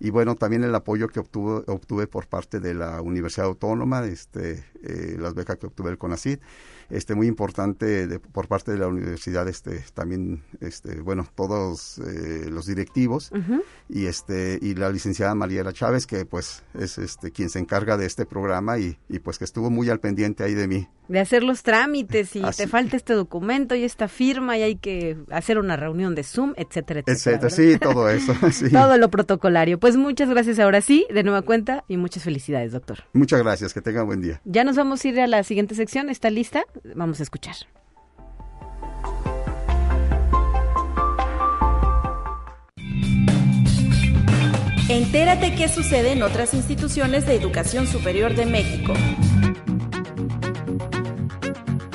y bueno, también el apoyo que obtuve, obtuve por parte de la Universidad Autónoma, este, eh, las becas que obtuve del CONACYT, este, muy importante de- por parte de la universidad, este, también, este, bueno, todos eh, los directivos y este y la licenciada Mariela Chávez que pues es este quien se encarga de este programa y, y pues que estuvo muy al pendiente ahí de mí. De hacer los trámites y Así. te falta este documento y esta firma y hay que hacer una reunión de Zoom, etcétera, etcétera. Etcétera, sí, todo eso, sí. Todo lo protocolario. Pues muchas gracias ahora sí, de nueva cuenta, y muchas felicidades, doctor. Muchas gracias, que tenga buen día. Ya nos vamos a ir a la siguiente sección. ¿Está lista? Vamos a escuchar. Entérate qué sucede en otras instituciones de educación superior de México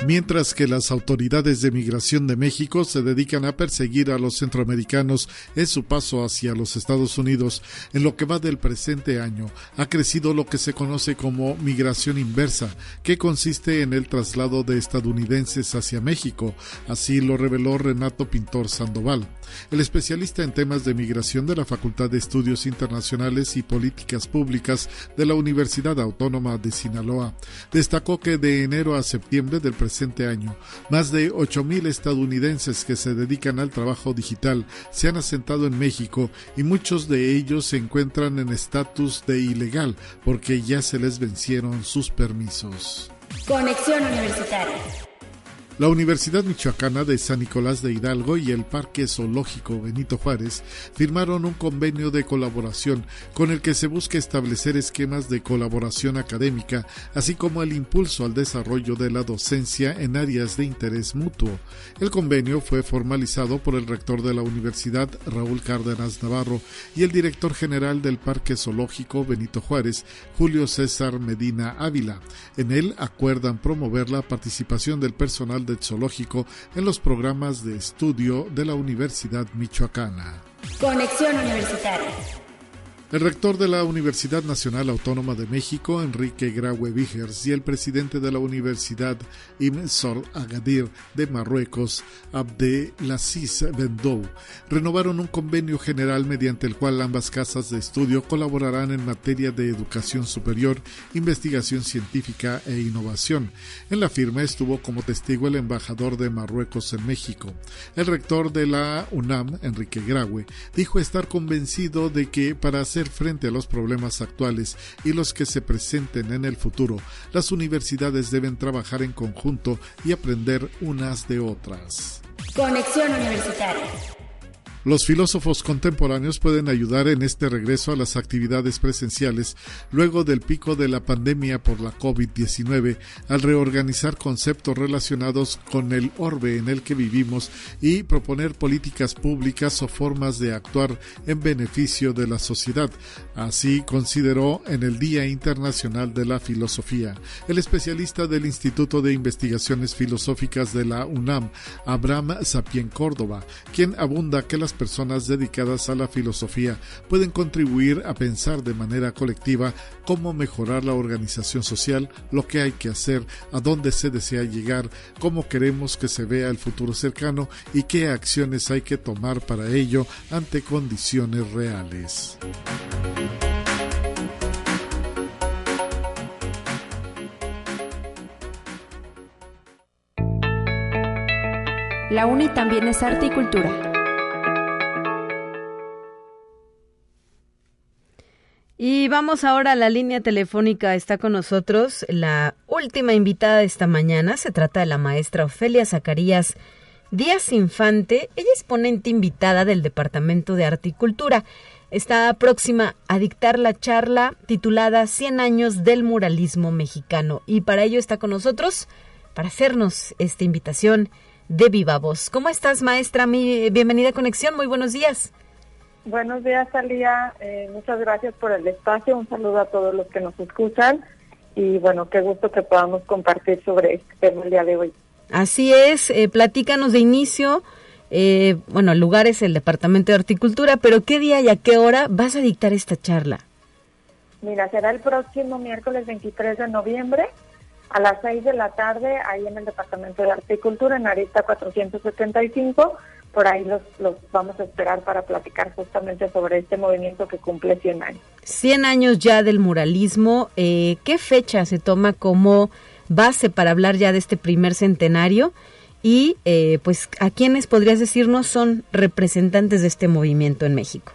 mientras que las autoridades de migración de México se dedican a perseguir a los centroamericanos en su paso hacia los Estados Unidos. En lo que va del presente año, ha crecido lo que se conoce como migración inversa, que consiste en el traslado de estadounidenses hacia México. Así lo reveló Renato Pintor Sandoval. El especialista en temas de migración de la Facultad de Estudios Internacionales y Políticas Públicas de la Universidad Autónoma de Sinaloa destacó que de enero a septiembre del presente año, más de 8.000 estadounidenses que se dedican al trabajo digital se han asentado en México y muchos de ellos se encuentran en estatus de ilegal porque ya se les vencieron sus permisos. Conexión Universitaria. La Universidad Michoacana de San Nicolás de Hidalgo y el Parque Zoológico Benito Juárez firmaron un convenio de colaboración con el que se busca establecer esquemas de colaboración académica, así como el impulso al desarrollo de la docencia en áreas de interés mutuo. El convenio fue formalizado por el rector de la universidad, Raúl Cárdenas Navarro, y el director general del Parque Zoológico Benito Juárez, Julio César Medina Ávila. En él acuerdan promover la participación del personal en los programas de estudio de la Universidad Michoacana. Conexión Universitaria. El rector de la Universidad Nacional Autónoma de México, Enrique Graue Vigers, y el presidente de la Universidad Ibn Agadir de Marruecos, Abdelaziz Bendou, renovaron un convenio general mediante el cual ambas casas de estudio colaborarán en materia de educación superior, investigación científica e innovación. En la firma estuvo como testigo el embajador de Marruecos en México. El rector de la UNAM, Enrique Graue, dijo estar convencido de que para hacer frente a los problemas actuales y los que se presenten en el futuro, las universidades deben trabajar en conjunto y aprender unas de otras. Conexión Universitaria. Los filósofos contemporáneos pueden ayudar en este regreso a las actividades presenciales luego del pico de la pandemia por la COVID-19 al reorganizar conceptos relacionados con el orbe en el que vivimos y proponer políticas públicas o formas de actuar en beneficio de la sociedad. Así consideró en el Día Internacional de la Filosofía el especialista del Instituto de Investigaciones Filosóficas de la UNAM, Abraham Sapien Córdoba, quien abunda que las personas dedicadas a la filosofía pueden contribuir a pensar de manera colectiva cómo mejorar la organización social, lo que hay que hacer, a dónde se desea llegar, cómo queremos que se vea el futuro cercano y qué acciones hay que tomar para ello ante condiciones reales. La UNI también es arte y cultura. Y vamos ahora a la línea telefónica. Está con nosotros la última invitada de esta mañana. Se trata de la maestra Ofelia Zacarías Díaz Infante. Ella es ponente invitada del Departamento de Arte y Cultura. Está próxima a dictar la charla titulada 100 años del muralismo mexicano. Y para ello está con nosotros para hacernos esta invitación de viva voz. ¿Cómo estás, maestra? Mi bienvenida a Conexión. Muy buenos días. Buenos días, Talía. Eh, muchas gracias por el espacio. Un saludo a todos los que nos escuchan. Y bueno, qué gusto que podamos compartir sobre este tema el día de hoy. Así es. Eh, platícanos de inicio. Eh, bueno, el lugar es el Departamento de Horticultura, pero ¿qué día y a qué hora vas a dictar esta charla? Mira, será el próximo miércoles 23 de noviembre a las 6 de la tarde, ahí en el Departamento de Horticultura, en Arista 475 por ahí los, los vamos a esperar para platicar justamente sobre este movimiento que cumple 100 años. 100 años ya del muralismo, eh, ¿qué fecha se toma como base para hablar ya de este primer centenario? Y eh, pues, ¿a quiénes podrías decirnos son representantes de este movimiento en México?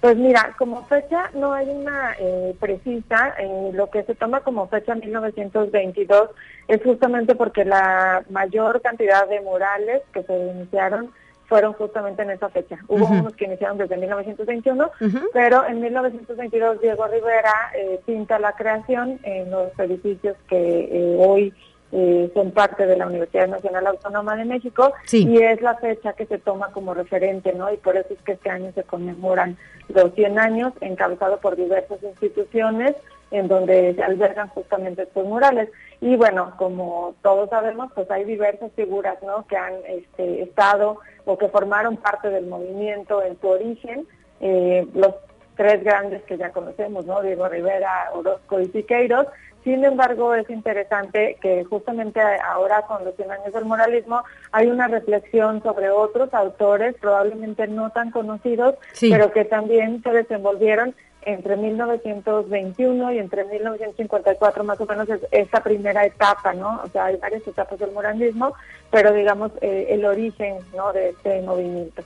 Pues mira, como fecha no hay una eh, precisa, eh, lo que se toma como fecha 1922 es justamente porque la mayor cantidad de murales que se iniciaron fueron justamente en esa fecha. Hubo unos que iniciaron desde 1921, pero en 1922 Diego Rivera eh, pinta la creación en los edificios que hoy eh, son parte de la Universidad Nacional Autónoma de México y es la fecha que se toma como referente, ¿no? Y por eso es que este año se conmemoran los 100 años, encabezado por diversas instituciones en donde se albergan justamente estos murales. Y bueno, como todos sabemos, pues hay diversas figuras, ¿no? Que han este, estado o que formaron parte del movimiento en su origen. Eh, los tres grandes que ya conocemos, ¿no? Diego Rivera, Orozco y Siqueiros, sin embargo, es interesante que justamente ahora con los 100 años del moralismo hay una reflexión sobre otros autores, probablemente no tan conocidos, pero que también se desenvolvieron entre 1921 y entre 1954 más o menos es esta primera etapa, ¿no? O sea, hay varias etapas del moralismo, pero digamos eh, el origen, ¿no? De este movimiento.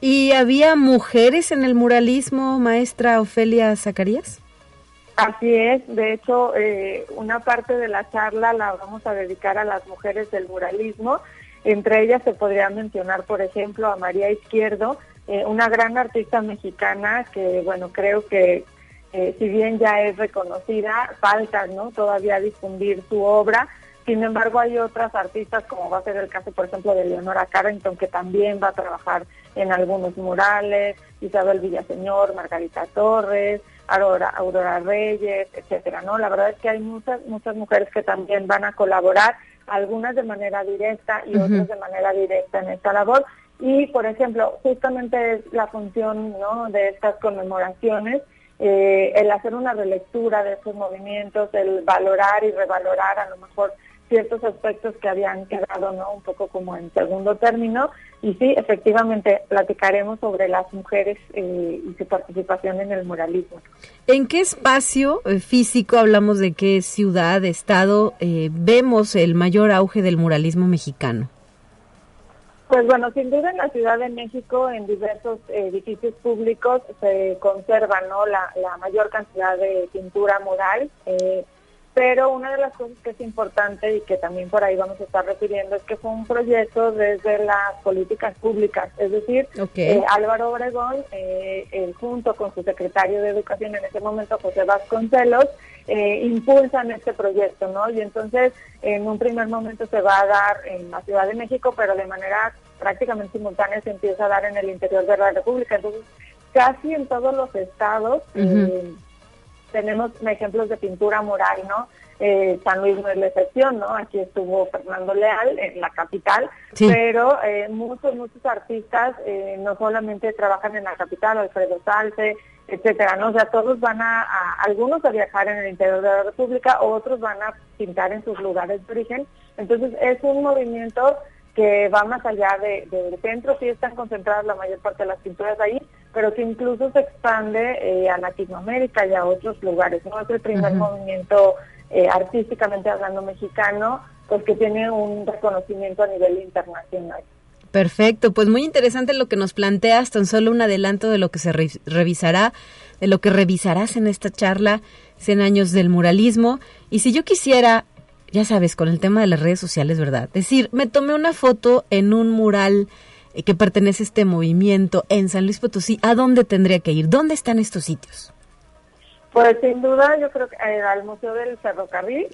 ¿Y había mujeres en el muralismo, maestra Ofelia Zacarías? Así es, de hecho, eh, una parte de la charla la vamos a dedicar a las mujeres del muralismo. Entre ellas se podría mencionar, por ejemplo, a María Izquierdo, eh, una gran artista mexicana que, bueno, creo que eh, si bien ya es reconocida, falta, ¿no? Todavía difundir su obra. Sin embargo, hay otras artistas, como va a ser el caso, por ejemplo, de Leonora Carrington, que también va a trabajar en algunos murales, Isabel Villaseñor, Margarita Torres, Aurora, Aurora Reyes, etcétera, ¿no? La verdad es que hay muchas muchas mujeres que también van a colaborar, algunas de manera directa y otras de manera directa en esta labor. Y, por ejemplo, justamente es la función ¿no? de estas conmemoraciones, eh, el hacer una relectura de estos movimientos, el valorar y revalorar a lo mejor ciertos aspectos que habían quedado ¿no? un poco como en segundo término. Y sí, efectivamente, platicaremos sobre las mujeres eh, y su participación en el muralismo. ¿En qué espacio eh, físico, hablamos de qué ciudad, estado, eh, vemos el mayor auge del muralismo mexicano? Pues bueno, sin duda en la Ciudad de México, en diversos edificios públicos, se conserva ¿no? la, la mayor cantidad de pintura mural. Eh, pero una de las cosas que es importante y que también por ahí vamos a estar refiriendo es que fue un proyecto desde las políticas públicas, es decir, eh, Álvaro Obregón, eh, junto con su secretario de Educación en ese momento, José Vasconcelos, eh, impulsan este proyecto, ¿no? Y entonces en un primer momento se va a dar en la Ciudad de México, pero de manera prácticamente simultánea se empieza a dar en el interior de la República. Entonces, casi en todos los estados tenemos ejemplos de pintura mural, ¿no? Eh, San Luis no es la excepción, ¿no? Aquí estuvo Fernando Leal en la capital, pero eh, muchos, muchos artistas eh, no solamente trabajan en la capital, Alfredo Salce, etcétera, ¿no? O sea, todos van a, algunos a viajar en el interior de la República, otros van a pintar en sus lugares de origen. Entonces, es un movimiento que va más allá de, del centro, sí están concentradas la mayor parte de las pinturas ahí, pero que incluso se expande eh, a Latinoamérica y a otros lugares. No es el primer movimiento eh, artísticamente hablando mexicano, pues que tiene un reconocimiento a nivel internacional. Perfecto, pues muy interesante lo que nos planteas, tan solo un adelanto de lo que se revisará, de lo que revisarás en esta charla, 100 años del muralismo. Y si yo quisiera, ya sabes, con el tema de las redes sociales, ¿verdad? Decir, me tomé una foto en un mural que pertenece a este movimiento en San Luis Potosí, ¿a dónde tendría que ir? ¿Dónde están estos sitios? Pues sin duda yo creo que eh, al Museo del Ferrocarril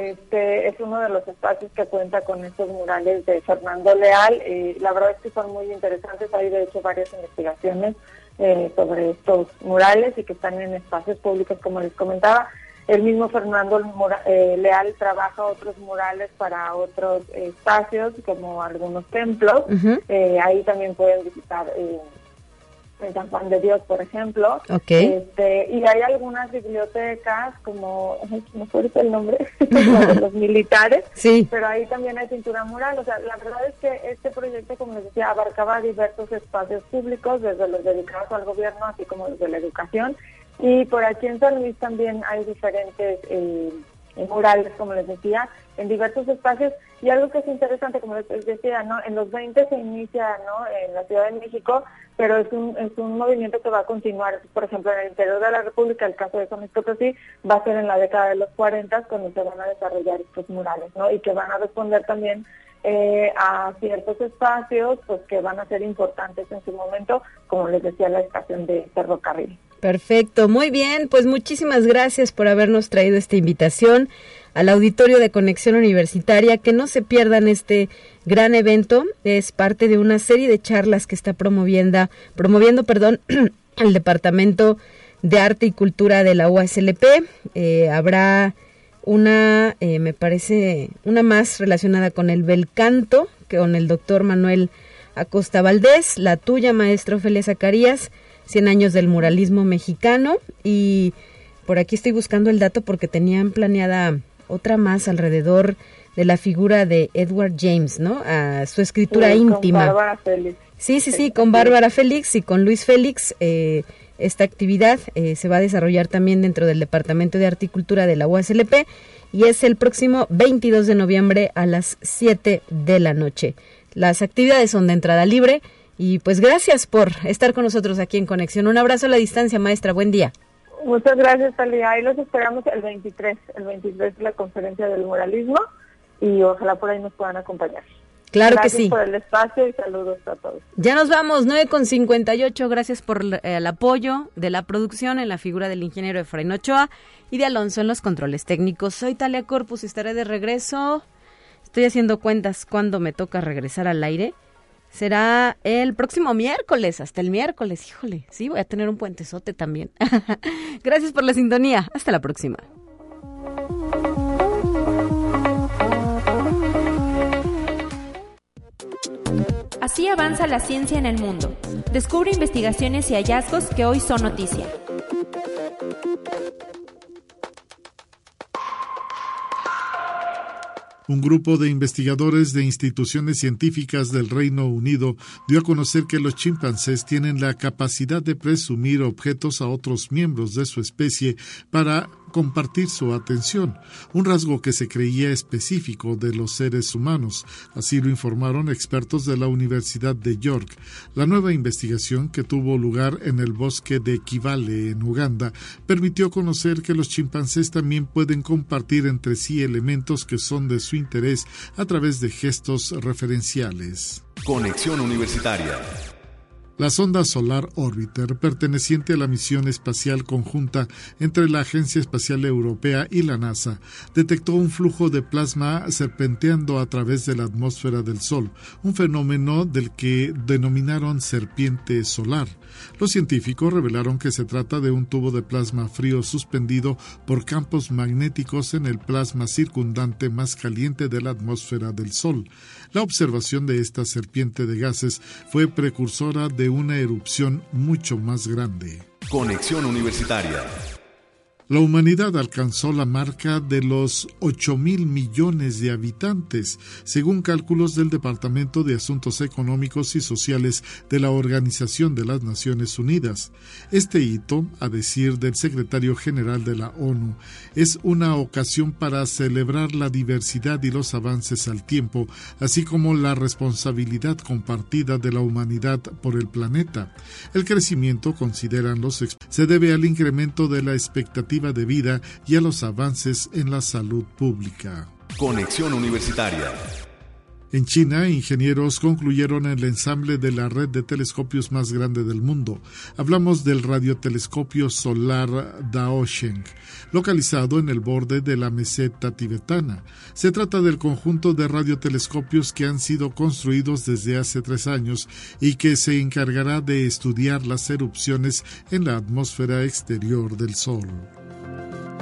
Este, es uno de los espacios que cuenta con estos murales de Fernando Leal. la verdad es que son muy interesantes, hay de hecho varias investigaciones eh, sobre estos murales y que están en espacios públicos como les comentaba. El mismo Fernando eh, Leal trabaja otros murales para otros espacios, como algunos templos. Eh, ahí también pueden visitar eh, en San Juan de Dios, por ejemplo. Este, y hay algunas bibliotecas, como, no sé el nombre, los militares, sí. pero ahí también hay pintura mural. O sea, la verdad es que este proyecto, como les decía, abarcaba diversos espacios públicos, desde los dedicados al gobierno, así como desde la educación y por aquí en San Luis también hay diferentes eh, murales, como les decía, en diversos espacios. Y algo que es interesante, como les decía, ¿no? en los 20 se inicia ¿no? en la Ciudad de México, pero es un, es un movimiento que va a continuar. Por ejemplo, en el interior de la República, el caso de San Luis Potosí, va a ser en la década de los 40 cuando se van a desarrollar estos murales, ¿no? y que van a responder también eh, a ciertos espacios pues que van a ser importantes en su momento, como les decía, la estación de ferrocarril. Perfecto, muy bien, pues muchísimas gracias por habernos traído esta invitación al auditorio de Conexión Universitaria, que no se pierdan este gran evento. Es parte de una serie de charlas que está promoviendo, promoviendo, perdón, el Departamento de Arte y Cultura de la UASLP. Eh, habrá una, eh, me parece, una más relacionada con el bel canto, que con el doctor Manuel Acosta Valdés, la tuya, maestro Ofelia Zacarías, 100 años del muralismo mexicano. Y por aquí estoy buscando el dato porque tenían planeada otra más alrededor de la figura de Edward James, ¿no? A su escritura íntima. Con Bárbara Félix. Sí, sí, sí, con Bárbara Félix y con Luis Félix. Eh, esta actividad eh, se va a desarrollar también dentro del Departamento de Articultura de la UASLP y es el próximo 22 de noviembre a las 7 de la noche. Las actividades son de entrada libre y pues gracias por estar con nosotros aquí en Conexión. Un abrazo a la distancia, maestra. Buen día. Muchas gracias, Talía. Ahí los esperamos el 23. El 23 es la conferencia del muralismo y ojalá por ahí nos puedan acompañar. Claro gracias que sí. por el espacio y saludos a todos. Ya nos vamos, 9 con 58. Gracias por eh, el apoyo de la producción en la figura del ingeniero Efraín Ochoa y de Alonso en los controles técnicos. Soy Talia Corpus y estaré de regreso. Estoy haciendo cuentas cuando me toca regresar al aire. Será el próximo miércoles, hasta el miércoles. Híjole, sí, voy a tener un puentezote también. Gracias por la sintonía. Hasta la próxima. Así avanza la ciencia en el mundo. Descubre investigaciones y hallazgos que hoy son noticia. Un grupo de investigadores de instituciones científicas del Reino Unido dio a conocer que los chimpancés tienen la capacidad de presumir objetos a otros miembros de su especie para compartir su atención, un rasgo que se creía específico de los seres humanos. Así lo informaron expertos de la Universidad de York. La nueva investigación que tuvo lugar en el bosque de Kivale, en Uganda, permitió conocer que los chimpancés también pueden compartir entre sí elementos que son de su interés a través de gestos referenciales. Conexión Universitaria. La sonda Solar Orbiter, perteneciente a la misión espacial conjunta entre la Agencia Espacial Europea y la NASA, detectó un flujo de plasma serpenteando a través de la atmósfera del Sol, un fenómeno del que denominaron serpiente solar. Los científicos revelaron que se trata de un tubo de plasma frío suspendido por campos magnéticos en el plasma circundante más caliente de la atmósfera del Sol. La observación de esta serpiente de gases fue precursora de una erupción mucho más grande. Conexión Universitaria. La humanidad alcanzó la marca de los 8 mil millones de habitantes, según cálculos del Departamento de Asuntos Económicos y Sociales de la Organización de las Naciones Unidas. Este hito, a decir del secretario general de la ONU, es una ocasión para celebrar la diversidad y los avances al tiempo, así como la responsabilidad compartida de la humanidad por el planeta. El crecimiento, consideran los se debe al incremento de la expectativa de vida y a los avances en la salud pública. Conexión Universitaria. En China, ingenieros concluyeron el ensamble de la red de telescopios más grande del mundo. Hablamos del radiotelescopio solar Daosheng, localizado en el borde de la meseta tibetana. Se trata del conjunto de radiotelescopios que han sido construidos desde hace tres años y que se encargará de estudiar las erupciones en la atmósfera exterior del Sol.